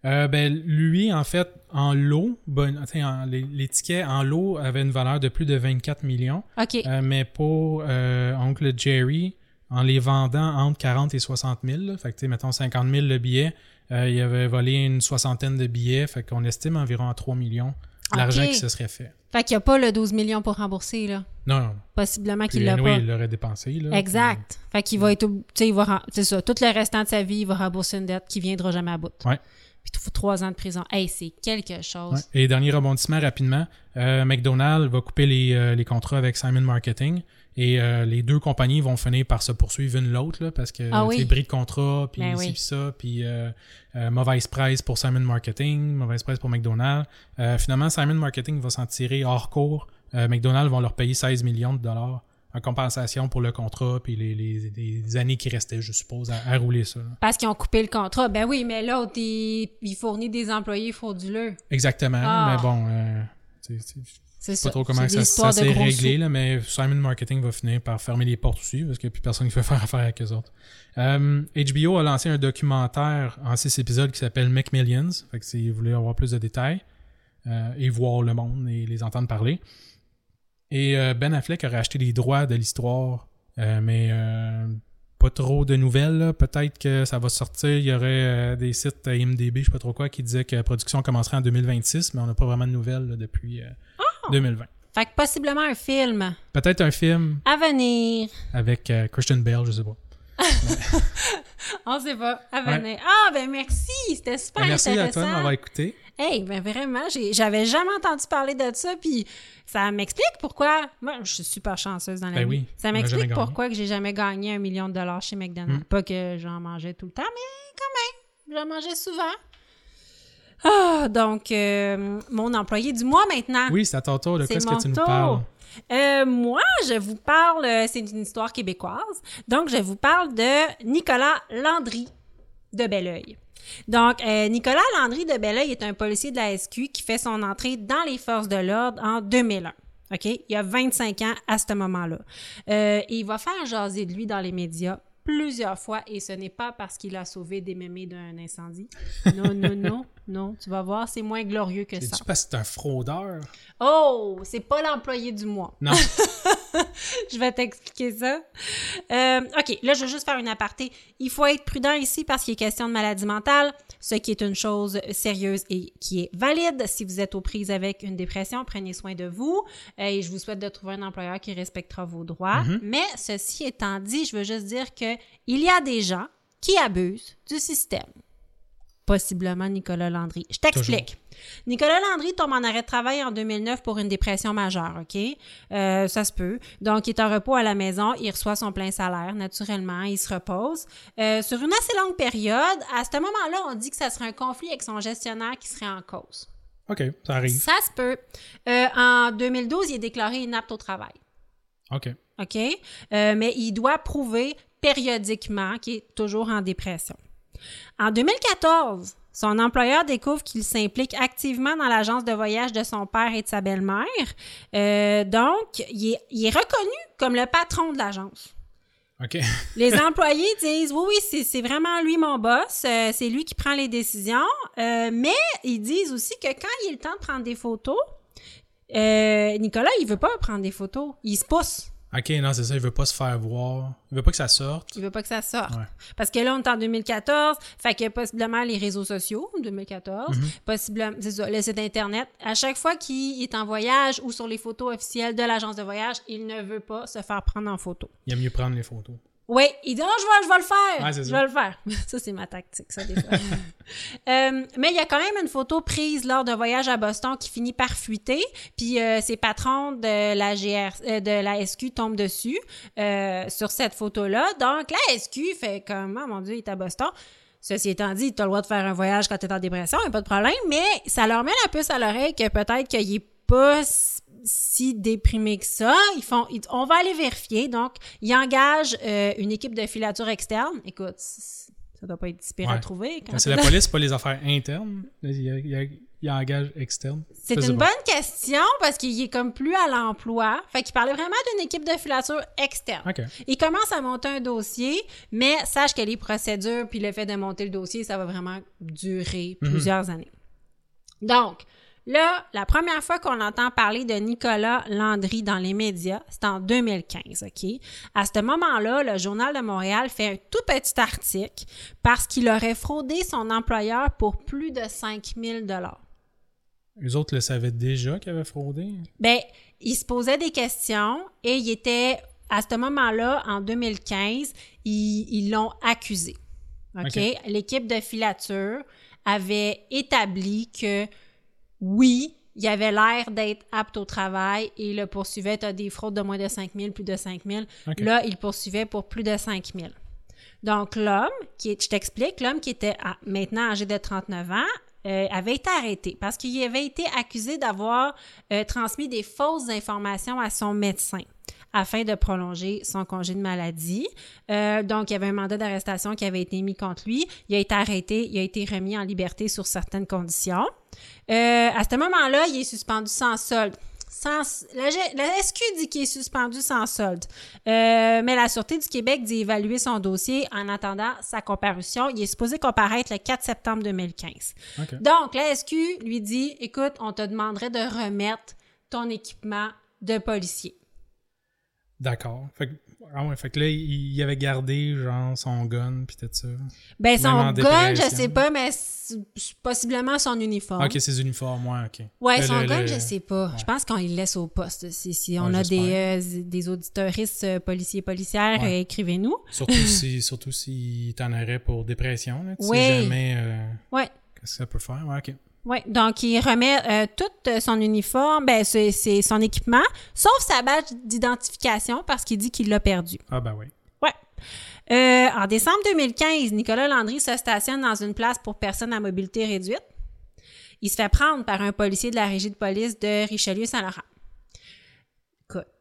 Euh, ben, lui, en fait, en lot, bon, tu sais, en- les, les tickets en lot avaient une valeur de plus de 24 millions. OK. Euh, mais pour Oncle Jerry, en les vendant entre 40 et 60 000, là, fait que, tu sais, mettons 50 000 le billet, il avait volé une soixantaine de billets, fait qu'on estime environ à 3 millions l'argent qui se serait fait. Fait qu'il n'y a pas le 12 millions pour rembourser, là. Non, non. Possiblement qu'il l'a anyway, pas. il l'aurait dépensé. Là, Exact. Fait qu'il va être, ob- tu sais, il va, c'est ça, tout le restant de sa vie, il va rembourser une dette qui viendra jamais à bout. Ouais. Puis il faut trois ans de prison. Hey, c'est quelque chose. Ouais. Et dernier rebondissement rapidement, euh, McDonald's va couper les, euh, les contrats avec Simon Marketing et euh, les deux compagnies vont finir par se poursuivre une l'autre parce que Ah oui. bris de contrat, puis Ben oui. ça, puis euh, euh, mauvaise presse pour Simon Marketing, mauvaise presse pour McDonald's. Finalement, Simon Marketing va s'en tirer hors cours. McDonald's vont leur payer 16 millions de dollars en compensation pour le contrat puis les, les, les années qui restaient, je suppose, à, à rouler ça. là. Parce qu'ils ont coupé le contrat. Ben oui, mais l'autre, il, il fournit des employés frauduleux. Exactement, Ah. mais bon... C'est pas trop comment ça, s'est réglé, là, mais Simon Marketing va finir par fermer les portes aussi parce qu'il n'y a plus personne <laughs> qui veut faire affaire avec eux autres. Euh, HBO a lancé un documentaire en six épisodes qui s'appelle McMillions. Fait que si vous voulez avoir plus de détails euh, et voir le monde et les entendre parler. Et euh, Ben Affleck aurait acheté les droits de l'histoire, euh, mais euh, pas trop de nouvelles. Peut-être que ça va sortir. Il y aurait euh, des sites euh, IMDB, je sais pas trop quoi, qui disaient que la production commencerait en 2026, mais on n'a pas vraiment de nouvelles là, depuis euh! 2020. Fait que possiblement un film Peut-être un film à venir. avec euh, Christian Bale, je sais pas. <laughs> On sait pas. À venir. Ah, ben merci. C'était super Ben, merci à toi de intéressant. m'avoir écouté. Hey, ben vraiment, j'avais jamais entendu parler de ça, puis ça m'explique pourquoi. Moi, je suis super chanceuse dans la Ben vie. oui, ça m'explique pourquoi que j'ai jamais gagné un million de dollars chez McDonald's. Mm. Pas que j'en mangeais tout le temps, mais quand même, j'en mangeais souvent. Ah, donc, euh, mon employé du mois maintenant. Oui, c'est à ton tour. De qu'est-ce que tu nous parles? Euh, moi, je vous parle, euh, c'est une histoire québécoise, donc je vous parle de Nicolas Landry de Belleuil. Donc, euh, Nicolas Landry de Belleuil est un policier de la SQ qui fait son entrée dans les forces de l'ordre en 2001. OK? Il y a 25 ans à ce moment-là. Euh, et il va faire jaser de lui dans les médias plusieurs fois et ce n'est pas parce qu'il a sauvé des mémés d'un incendie. Non, non, non, non. Tu vas voir, c'est moins glorieux que ça. C'est-tu parce que c'est un fraudeur? Oh, c'est pas l'employé du mois. Non. <laughs> Je vais t'expliquer ça. Euh, OK, là, je veux juste faire une aparté. Il faut être prudent ici parce qu'il est question de maladie mentale, ce qui est une chose sérieuse et qui est valide. Si vous êtes aux prises avec une dépression, prenez soin de vous euh, et je vous souhaite de trouver un employeur qui respectera vos droits. Mais ceci étant dit, je veux juste dire que il y a des gens qui abusent du système. Possiblement Nicolas Landry. Je t'explique. Nicolas Landry tombe en arrêt de travail en 2009 pour une dépression majeure, OK? Euh, ça se peut. Donc, il est en repos à la maison, il reçoit son plein salaire, naturellement, il se repose. Euh, sur une assez longue période, à ce moment-là, on dit que ça serait un conflit avec son gestionnaire qui serait en cause. OK, ça arrive. Ça se peut. Euh, en 2012, il est déclaré inapte au travail. OK. OK? Euh, mais il doit prouver périodiquement qu'il est toujours en dépression. En 2014, son employeur découvre qu'il s'implique activement dans l'agence de voyage de son père et de sa belle-mère. Euh, donc, il est, il est reconnu comme le patron de l'agence. <laughs> Les employés disent oui, oui, c'est, c'est vraiment lui mon boss, euh, c'est lui qui prend les décisions. Euh, mais ils disent aussi que quand il est le temps de prendre des photos, euh, Nicolas, il veut pas prendre des photos. Il se pousse. OK, non, c'est ça. Il veut pas se faire voir. Il veut pas que ça sorte. Il veut pas que ça sorte. Ouais. Parce que là, on est en 2014, fait que possiblement les réseaux sociaux, 2014, possiblement, c'est ça, le site Internet. À chaque fois qu'il est en voyage ou sur les photos officielles de l'agence de voyage, il ne veut pas se faire prendre en photo. Il aime mieux prendre les photos. Oui, il dit, oh, je vais, je vais le faire. Ouais, je ça. vais le faire. <laughs> Ça, c'est ma tactique, ça, des fois. <laughs> Euh, mais il y a quand même une photo prise lors d'un voyage à Boston qui finit par fuiter, puis euh, ses patrons de la GR, euh, de la SQ tombent dessus sur cette photo-là. Donc, la SQ fait comme, oh mon Dieu, il est à Boston. Ceci étant dit, tu as le droit de faire un voyage quand tu es en dépression, il a pas de problème, mais ça leur met la puce à l'oreille que peut-être qu'il est pas si déprimé que ça. Ils font, ils- on va aller vérifier. Donc, ils engagent euh, une équipe de filature externe. Écoute, ça doit pas être si pire à Ouais. trouver. quand Quand c'est la police, c'est pas les affaires internes. Il, y a- il y a- il engage externe. C'est une bonne question parce qu'il est comme plus à l'emploi. Fait qu'il parlait vraiment d'une équipe de filature externe. Il commence à monter un dossier, mais sache que les procédures puis le fait de monter le dossier, ça va vraiment durer plusieurs années. Donc, là, la première fois qu'on entend parler de Nicolas Landry dans les médias, c'est en 2015, OK? À ce moment-là, le Journal de Montréal fait un tout petit article parce qu'il aurait fraudé son employeur pour plus de 5000 dollars. Eux autres le savaient déjà qu'ils avaient fraudé? Ben, il se posait des questions et il était, à ce moment-là, en 2015, ils ils l'ont accusé. OK? OK. L'équipe de filature avait établi que oui, il avait l'air d'être apte au travail et le poursuivait à des fraudes de moins de 5 000, plus de 5 000. OK. Là, il poursuivait pour plus de 5 000. Donc, l'homme, qui est, je t'explique, l'homme qui était maintenant âgé de 39 ans, euh, avait été arrêté parce qu'il avait été accusé d'avoir euh, transmis des fausses informations à son médecin afin de prolonger son congé de maladie. Euh, donc, il y avait un mandat d'arrestation qui avait été mis contre lui. Il a été arrêté, il a été remis en liberté sur certaines conditions. Euh, à ce moment-là, il est suspendu sans solde. Sans, la, SQ dit qu'il est suspendu sans solde. Euh, mais la Sûreté du Québec dit évaluer son dossier en attendant sa comparution. Il est supposé comparaître le 4 septembre 2015. OK. Donc, la SQ lui dit Écoute, on te demanderait de remettre ton équipement de policier. D'accord. Fait que, ah ouais, fait que là, il, il avait gardé, genre, son gun, puis tout ça. Ben, son gun, je sais pas, mais possiblement son uniforme. Ok, ses uniformes, ouais, ok. Ouais, Le- son le- gun, le- je sais pas. Je pense qu'on le laisse au poste. Si, si on Ouais, a des, euh, des auditeuristes euh, policiers, policières, Ouais. euh, écrivez-nous. Surtout <laughs> si, surtout s'il t'en aurait pour dépression, là. Tu Oui. sais jamais euh, Ouais. qu'est-ce que ça peut faire. Ouais, ok. Ouais, donc il remet euh, tout euh, son uniforme, ben c'est c'est son équipement, sauf sa badge d'identification parce qu'il dit qu'il l'a perdu. Ah, ben oui. Ouais. Euh, en décembre 2015, Nicolas Landry se stationne dans une place pour personnes à mobilité réduite. Il se fait prendre par un policier de la régie de police de Richelieu-Saint-Laurent.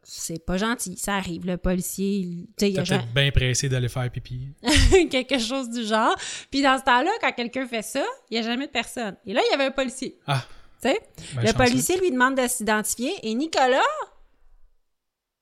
C'est pas gentil, ça arrive. Le policier, tu sais, il a peut-être bien pressé d'aller faire pipi. <laughs> quelque chose du genre. Puis dans ce temps-là, quand quelqu'un fait ça, il n'y a jamais de personne. Et là, il y avait un policier. Ah, Tu sais? ben, le chanceux. policier lui demande de s'identifier et Nicolas,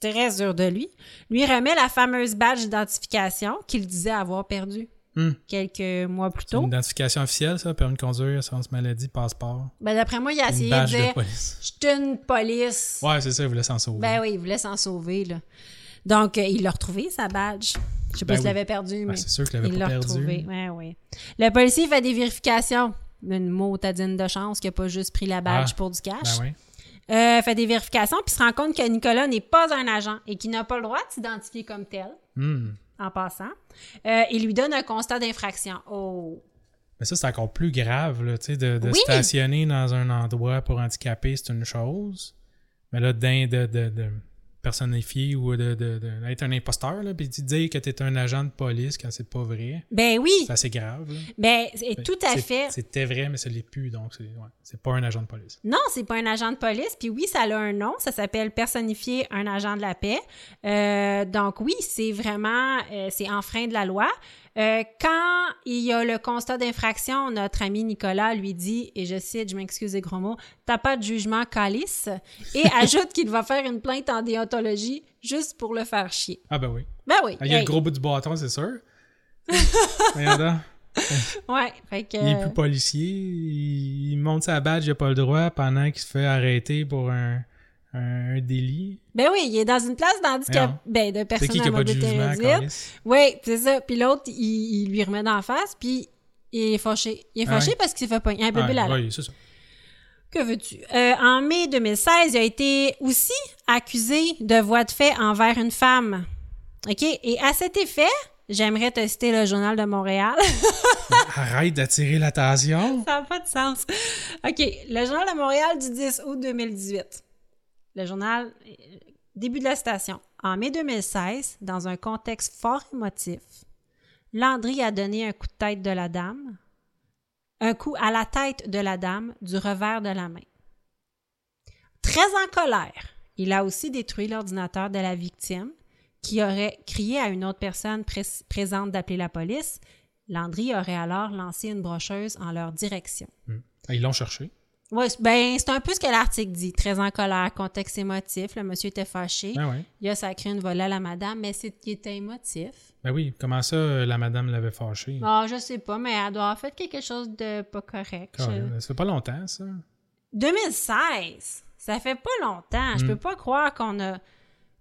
très sûr de lui, lui remet la fameuse badge d'identification qu'il disait avoir perdue Hmm. quelques mois plus C'est une tôt. identification officielle, ça, permis de conduire, assurance maladie, passeport. Ben, d'après moi, il a essayé de badge de dire police. Je suis une police. Ouais, c'est ça, il voulait s'en sauver. Ben oui, il voulait s'en sauver. Là. Donc, euh, il l'a retrouvé, sa badge. Je sais pas Ben s'il oui. l'avait perdu, Ben, mais c'est sûr qu'il l'avait il pas l'a perdu. retrouvé. Ouais, ouais. Le policier fait des vérifications. Une motadine de chance qu'il n'a pas juste pris la badge Ah, pour du cash. Ben oui. Euh, fait des vérifications, puis se rend compte que Nicolas n'est pas un agent et qu'il n'a pas le droit de s'identifier comme tel, Hmm. En passant. Euh, il lui donne un constat d'infraction. Oh! Mais ça, c'est encore plus grave, là, tu sais, de, de Oui. stationner dans un endroit pour handicapés, c'est une chose. Mais là, de, de personnifier ou de, de, de- d'être un imposteur, là, puis de dire que t'es un agent de police quand c'est pas vrai, Ben oui! c'est assez grave, là. Ben, tout à fait. C'était vrai, mais ça l'est plus, donc c'est, ouais, pas un agent de police. Non, c'est pas un agent de police. Puis oui, ça a un nom. Ça s'appelle personnifier un agent de la paix. Euh, donc oui, c'est vraiment, euh, c'est enfreint de la loi. Euh, quand il y a le constat d'infraction, notre ami Nicolas lui dit, et je cite, je m'excuse des gros mots, t'as pas de jugement calice, et <laughs> ajoute qu'il va faire une plainte en déontologie juste pour le faire chier. Ah ben oui. Ben oui. Ah, il y a hey, le gros bout du bâton, c'est sûr. <laughs> Ouais, fait que... il est plus policier, il, il monte sa badge, il a pas le droit pendant qu'il se fait arrêter pour un, un délit. Ben oui, il est dans une place d'handicap, ben de C'est personnes qui à qui mobilité réduite. Oui, c'est ça. Puis l'autre, il, il lui remet d'en face, puis il est fâché. Il est Ah fâché ouais? parce qu'il s'est fait pogner un bébé là. oui, c'est ça. Que veux-tu? Euh, en mai 2016, il a été aussi accusé de voie de fait envers une femme. OK? Et à cet effet, j'aimerais te citer le Journal de Montréal. <laughs> Arrête d'attirer l'attention. Ça n'a pas de sens. OK. Le Journal de Montréal du 10 août 2018. Le journal, euh, début de la station. En mai 2016, dans un contexte fort émotif, Landry a donné un coup de tête de la dame, un coup à la tête de la dame du revers de la main. Très en colère, il a aussi détruit l'ordinateur de la victime qui aurait crié à une autre personne prés- présente d'appeler la police. Landry aurait alors lancé une brocheuse en leur direction. Ah, Ils l'ont cherché. Ouais, c'est- ben, c'est un peu ce que l'article dit. Très en colère, contexte émotif. Le monsieur était fâché. Ben oui. Il a sacré une volée à la madame, mais c'est il était émotif. Ben oui, comment ça, euh, la madame l'avait fâché? Ah, je sais pas, mais elle doit avoir fait quelque chose de pas correct. Ça fait pas longtemps, ça. 2016, ça fait pas longtemps. Hmm. Je peux pas croire qu'on a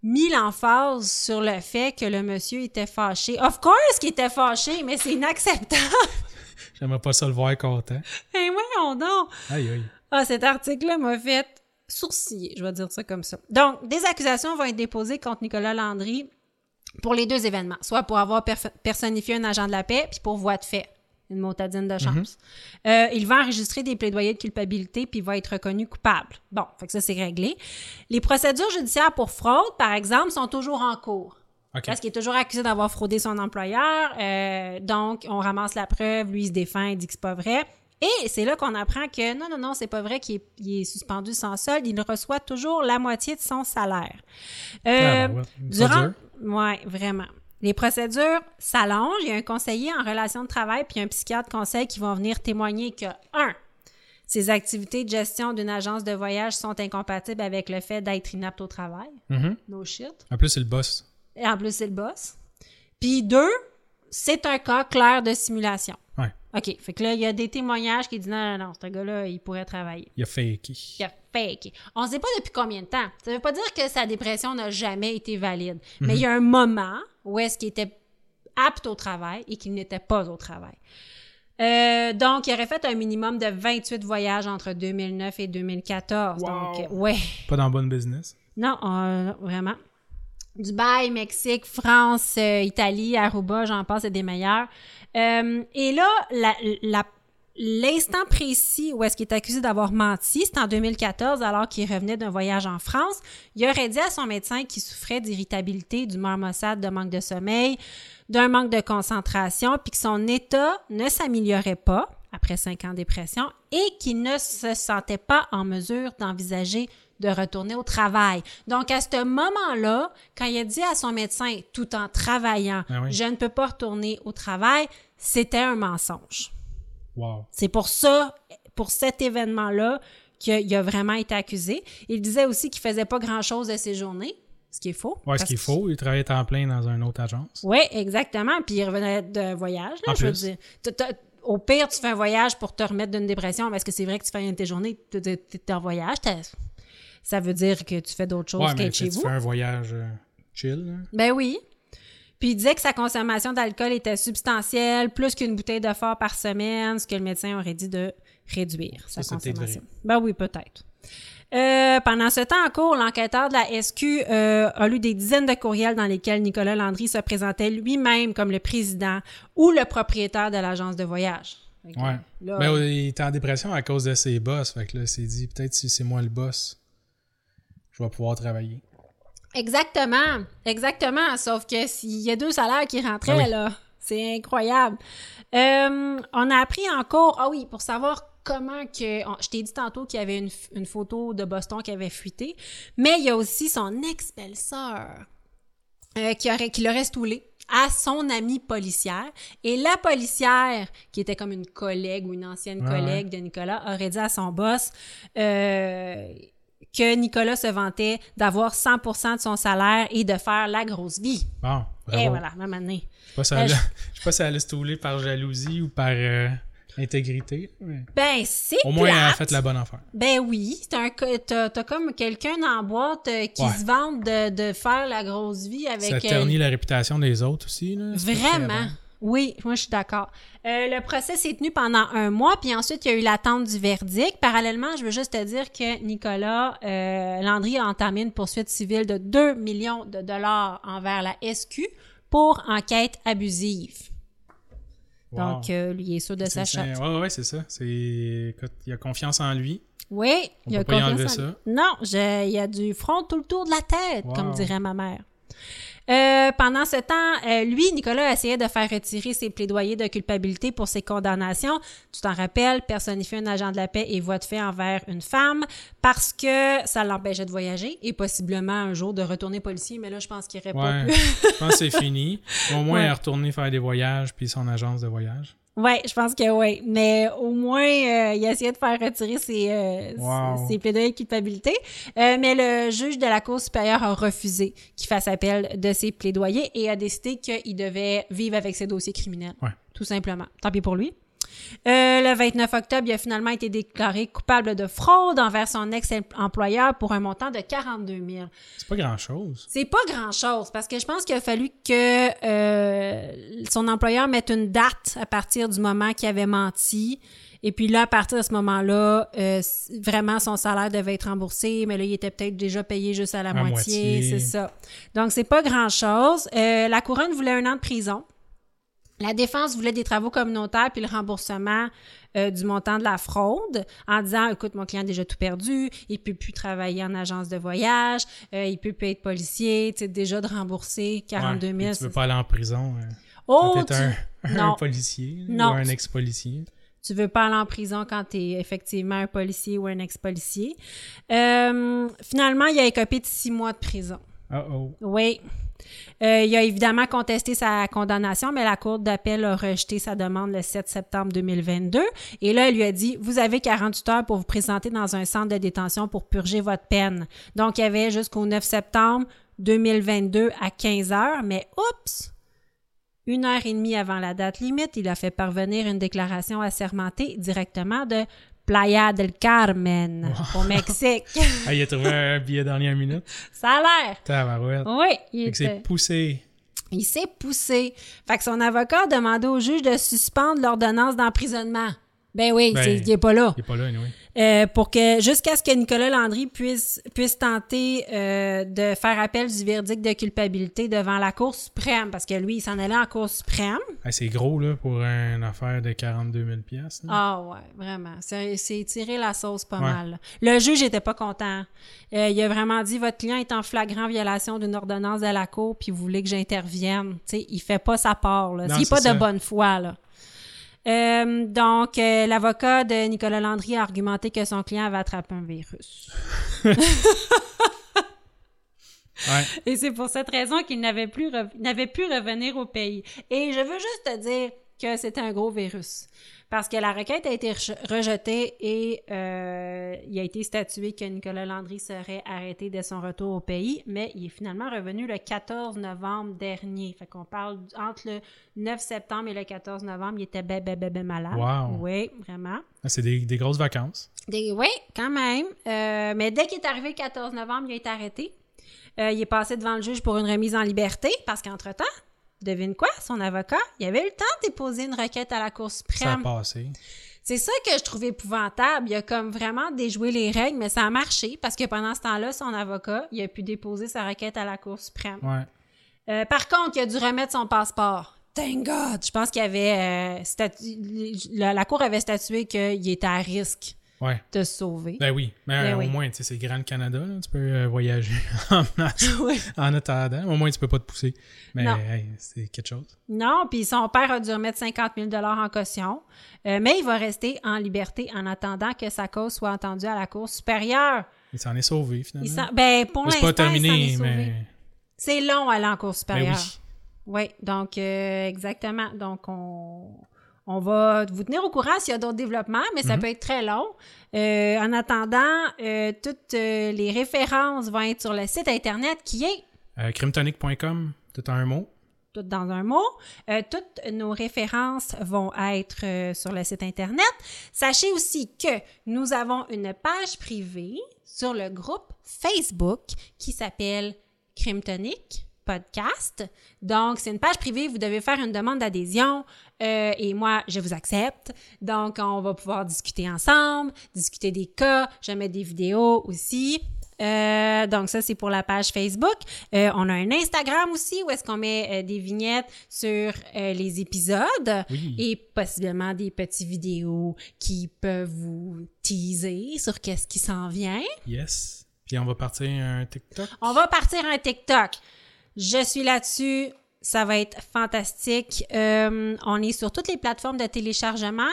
mis l'emphase sur le fait que le monsieur était fâché. Of course qu'il était fâché, mais c'est inacceptable. <laughs> J'aimerais pas ça le voir content. hey, voyons donc! Aïe, aïe. Ah, cet article-là m'a fait sourciller, je vais dire ça comme ça. Donc, des accusations vont être déposées contre Nicolas Landry pour les deux événements, soit pour avoir personnifié un agent de la paix, puis pour voie de fait, une motadine de chance. Euh, il va enregistrer des plaidoyers de culpabilité, puis il va être reconnu coupable. Bon, fait que ça, c'est réglé. Les procédures judiciaires pour fraude, par exemple, sont toujours en cours. Parce qu'il est toujours accusé d'avoir fraudé son employeur. euh, donc, on ramasse la preuve, lui, il se défend, il dit que c'est pas vrai. Et c'est là qu'on apprend que non, non, non, c'est pas vrai qu'il est, suspendu sans solde. Il reçoit toujours la moitié de son salaire. Euh, Ah, ben ouais. Durant... Ouais, vraiment. Les procédures s'allongent. Il y a un conseiller en relation de travail puis un psychiatre conseil qui vont venir témoigner que, un, ses activités de gestion d'une agence de voyage sont incompatibles avec le fait d'être inapte au travail. Mhm. No shit. En plus, c'est le boss. Et en plus, c'est le boss. Puis deux, c'est un cas clair de simulation. OK. Fait que là, il y a des témoignages qui disent non, non, non, ce gars-là, il pourrait travailler. Il a faké. Il a fake. On ne sait pas depuis combien de temps. Ça veut pas dire que sa dépression n'a jamais été valide. Mais il y a un moment où est-ce qu'il était apte au travail et qu'il n'était pas au travail. Euh, donc, il aurait fait un minimum de 28 voyages entre 2009 et 2014. Wow. Donc, euh, ouais. Pas dans bonne business? Non, euh, vraiment. Dubaï, Mexique, France, euh, Italie, Aruba, j'en passe, c'est des meilleurs. Euh, et là, l'instant précis où est-ce qu'il est accusé d'avoir menti, c'est en 2014, alors qu'il revenait d'un voyage en France. Il aurait dit à son médecin qu'il souffrait d'irritabilité, d'humeur maussade, de manque de sommeil, d'un manque de concentration, puis que son état ne s'améliorait pas après cinq ans de dépression et qu'il ne se sentait pas en mesure d'envisager de retourner au travail. Donc, à ce moment-là, quand il a dit à son médecin, tout en travaillant, Ah oui. je ne peux pas retourner au travail, c'était un mensonge. Wow. C'est pour ça, pour cet événement-là, qu'il a vraiment été accusé. Il disait aussi qu'il faisait pas grand-chose de ses journées, ce qui est faux. Ouais, ce qu'il que- faut, il travaillait temps plein dans une autre agence. Oui, exactement. Puis il revenait de voyage. Là, En je veux plus. Au pire, tu fais un voyage pour te remettre d'une dépression, parce que c'est vrai que tu fais une de tes journées, tu es en voyage. Ça veut dire que tu fais d'autres choses Ouais, qu'être chez tu vous? fais un voyage euh, chill. Ben oui. Puis il disait que sa consommation d'alcool était substantielle, plus qu'une bouteille de fort par semaine, ce que le médecin aurait dit de réduire sa Ça, peut-être consommation. Ben oui, peut-être. Euh, pendant ce temps en cours, l'enquêteur de la SQ euh, a lu des dizaines de courriels dans lesquels Nicolas Landry se présentait lui-même comme le président ou le propriétaire de l'agence de voyage. Que Ouais. là, Ben, il était en dépression à cause de ses boss. Fait que là, il s'est dit, peut-être si c'est moi le boss, je vais pouvoir travailler. Exactement, exactement. Sauf que s'il y a deux salaires qui rentraient, Ah oui. là, c'est incroyable. Euh, on a appris encore, ah oui, pour savoir comment que, on- je t'ai dit tantôt qu'il y avait une, photo de Boston qui avait fuité, mais il y a aussi son ex-belle-sœur euh, qui aurait, qui l'aurait stoulé à son amie policière. Et la policière, qui était comme une collègue ou une ancienne Ouais, collègue de Nicolas, aurait dit à son boss euh, que Nicolas se vantait d'avoir 100% de son salaire et de faire la grosse vie. Bon, bravo. Et voilà, même année. Je sais pas si elle, si elle a stouler par jalousie ou par euh, intégrité. mais Ben, c'est Au moins, elle a fait la bonne affaire. Ben oui, t'as t'as comme quelqu'un la boîte euh, qui Ouais. se vante de, de faire la grosse vie avec Ça euh, ternit la réputation des autres aussi. Là. Vraiment. Oui, moi je suis d'accord. Euh, le procès s'est tenu pendant un mois, puis ensuite il y a eu l'attente du verdict. Parallèlement, je veux juste te dire que Nicolas euh, Landry a entamé une poursuite civile de 2 millions de dollars envers la SQ pour enquête abusive. Wow. Donc, euh, lui il est sûr de sa C'est- shot. c'est- Ouais, ouais, c'est ça. C'est, il a confiance en lui. Oui, On il a y confiance enlever en ça. lui. Non, je- il y a du front tout le tour de la tête, Wow. comme dirait ma mère. Euh, pendant ce temps, euh, lui, Nicolas essayait de faire retirer ses plaidoyers de culpabilité pour ses condamnations. Tu t'en rappelles, personnifier un agent de la paix et voie de fait envers une femme parce que ça l'empêchait de voyager et possiblement un jour de retourner policier, mais là, je pense qu'il aurait pas pu. je pense que c'est fini. Au moins, Ouais. elle est retournée faire des voyages puis son agence de voyage. Oui, je pense que oui. Mais au moins, euh, il a essayé de faire retirer ses, euh, Wow. ses plaidoyers de culpabilité. Euh, mais le juge de la Cour supérieure a refusé qu'il fasse appel de ses plaidoyers et a décidé qu'il devait vivre avec ses dossiers criminels. Ouais. Tout simplement. Tant pis pour lui. Euh, le 29 octobre, il a finalement été déclaré coupable de fraude envers son ex-employeur pour un montant de 42 000. C'est pas grand-chose. C'est pas grand-chose parce que je pense qu'il a fallu que euh, son employeur mette une date à partir du moment qu'il avait menti. Et puis là, à partir de ce moment-là, euh, vraiment, son salaire devait être remboursé, mais là, il était peut-être déjà payé juste à la À moitié, moitié. c'est ça. Donc, c'est pas grand-chose. Euh, la couronne voulait un an de prison. La défense voulait des travaux communautaires puis le remboursement euh, du montant de la fraude en disant écoute mon client a déjà tout perdu, il peut plus travailler en agence de voyage, euh, il peut plus être policier, tu sais déjà de rembourser 42 000. Ouais, tu veux pas aller en prison euh, oh, quand t'es tu, un, <laughs> un non. policier Non. ou un ex-policier. tu veux pas aller en prison quand tu es effectivement un policier ou un ex-policier. Euh, finalement, il a écopé de six mois de prison. Oh oh. Oui. Euh, il a évidemment contesté sa condamnation, mais la Cour d'appel a rejeté sa demande le 7 septembre 2022. Et là, elle lui a dit, vous avez 48 heures pour vous présenter dans un centre de détention pour purger votre peine. Donc, il y avait jusqu'au 9 septembre 2022 à 15 heures, mais oups! Une heure et demie avant la date limite, il a fait parvenir une déclaration assermentée directement de Playa del Carmen, au Mexique. <laughs> Ah, il a trouvé un billet dernière minute. Ça a l'air. Tabarouette. Oui, il Fait que c'est était- poussé. il s'est poussé. Fait que son avocat a demandé au juge de suspendre l'ordonnance d'emprisonnement. Ben oui, Ben, c'est- il est pas là. Il est pas là, anyway. Euh, pour que jusqu'à ce que Nicolas Landry puisse puisse tenter euh, de faire appel du verdict de culpabilité devant la Cour suprême parce que lui il s'en allait en Cour suprême. Ah, c'est gros, là, pour une affaire de 42 000 piastres. là. Ah ouais, vraiment, c'est tirer la sauce pas Ouais. mal. Le juge était pas content. Euh, il a vraiment dit votre client est en flagrant violation d'une ordonnance de la Cour puis vous voulez que j'intervienne. Tu sais, il fait pas sa part là. Non, Il est pas de bonne foi là. Euh, donc, euh, l'avocat de Nicolas Landry a argumenté que son client avait attrapé un virus. <laughs> Ouais. Et c'est pour cette raison qu'il n'avait plus n'avait pu revenir au pays. Et je veux juste te dire que c'était un gros virus. Parce que la requête a été reje- rejetée et euh, il a été statué que Nicolas Landry serait arrêté dès son retour au pays, mais il est finalement revenu le 14 novembre dernier. Fait qu'on parle entre le 9 septembre et le 14 novembre, il était ben, ben malade. Wow. Oui, vraiment. Ah, C'est des, des grosses vacances. Des, oui, quand même. Euh, mais dès qu'il est arrivé le 14 novembre, il a été arrêté. Euh, il est passé devant le juge pour une remise en liberté parce qu'entre-temps, devine quoi? Son avocat, il avait eu le temps de déposer une requête à la Cour Ça a suprême. passé. C'est ça que je trouvais épouvantable. Il a comme vraiment déjoué les règles, mais ça a marché parce que pendant ce temps-là, son avocat, il a pu déposer sa requête à la Cour suprême. Ouais. Euh, par contre, il a dû remettre son passeport. Thank God! Je pense qu'il y avait... euh, statu- la, la Cour avait statué qu'il était à risque Ouais. se sauver. Ben oui. Mais Ben oui. au moins, tu sais, c'est Grand Canada, là. Tu peux euh, voyager <laughs> en <laughs> Oui. en attendant. Au moins, tu peux pas te pousser. Mais hey, c'est quelque chose. Non, puis son père a dû remettre 50 000 en caution, Euh, mais il va rester en liberté en attendant que sa cause soit entendue à la Cour supérieure. Il s'en est sauvé, finalement. ben, pour l'instant, c'est pas terminé, mais. C'est long aller en Cour supérieure. Ben oui. Oui, donc euh, exactement. Donc, on, on va vous tenir au courant s'il y a d'autres développements, mais Mhm. ça peut être très long. Euh, en attendant, euh, toutes euh, les références vont être sur le site Internet qui est Crimtonic.com, tout en un mot. tout dans un mot. Toutes nos références vont être sur le site Internet. Sachez aussi que nous avons une page privée sur le groupe Facebook qui s'appelle Crimtonic Podcast. Donc, c'est une page privée. Vous devez faire une demande d'adhésion euh, et moi, je vous accepte. Donc, on va pouvoir discuter ensemble, discuter des cas. Je mets des vidéos aussi. Euh, donc ça, c'est pour la page Facebook. Euh, on a un Instagram aussi où est-ce qu'on met euh, des vignettes sur les épisodes Oui. et possiblement des petites vidéos qui peuvent vous teaser sur qu'est-ce qui s'en vient. Yes. Puis on va partir un TikTok? On va partir un TikTok. Je suis là-dessus. Ça va être fantastique. Euh, on est sur toutes les plateformes de téléchargement.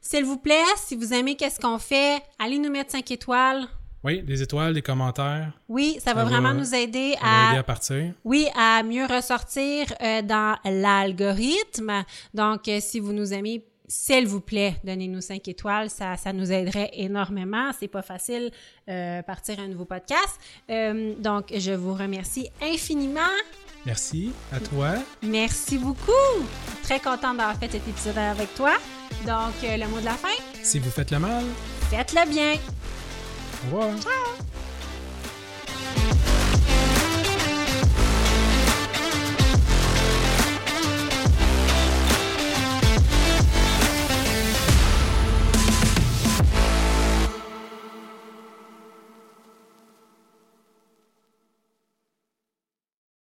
S'il vous plaît, si vous aimez qu'est-ce qu'on fait, allez nous mettre 5 étoiles. Oui, des étoiles, des commentaires. Oui, ça, va va- vraiment nous à aider à partir. Oui, à mieux ressortir euh, dans l'algorithme. Donc, euh, si vous nous aimez, s'il vous plaît, donnez-nous 5 étoiles. Ça, ça nous aiderait énormément. C'est pas facile euh, partir un nouveau podcast. Euh, donc, je vous remercie infiniment. Merci à toi. Merci beaucoup. Très contente d'avoir fait cet épisode avec toi. Donc, euh, le mot de la fin, Si vous faites le mal, faites-le bien. au revoir. Ciao!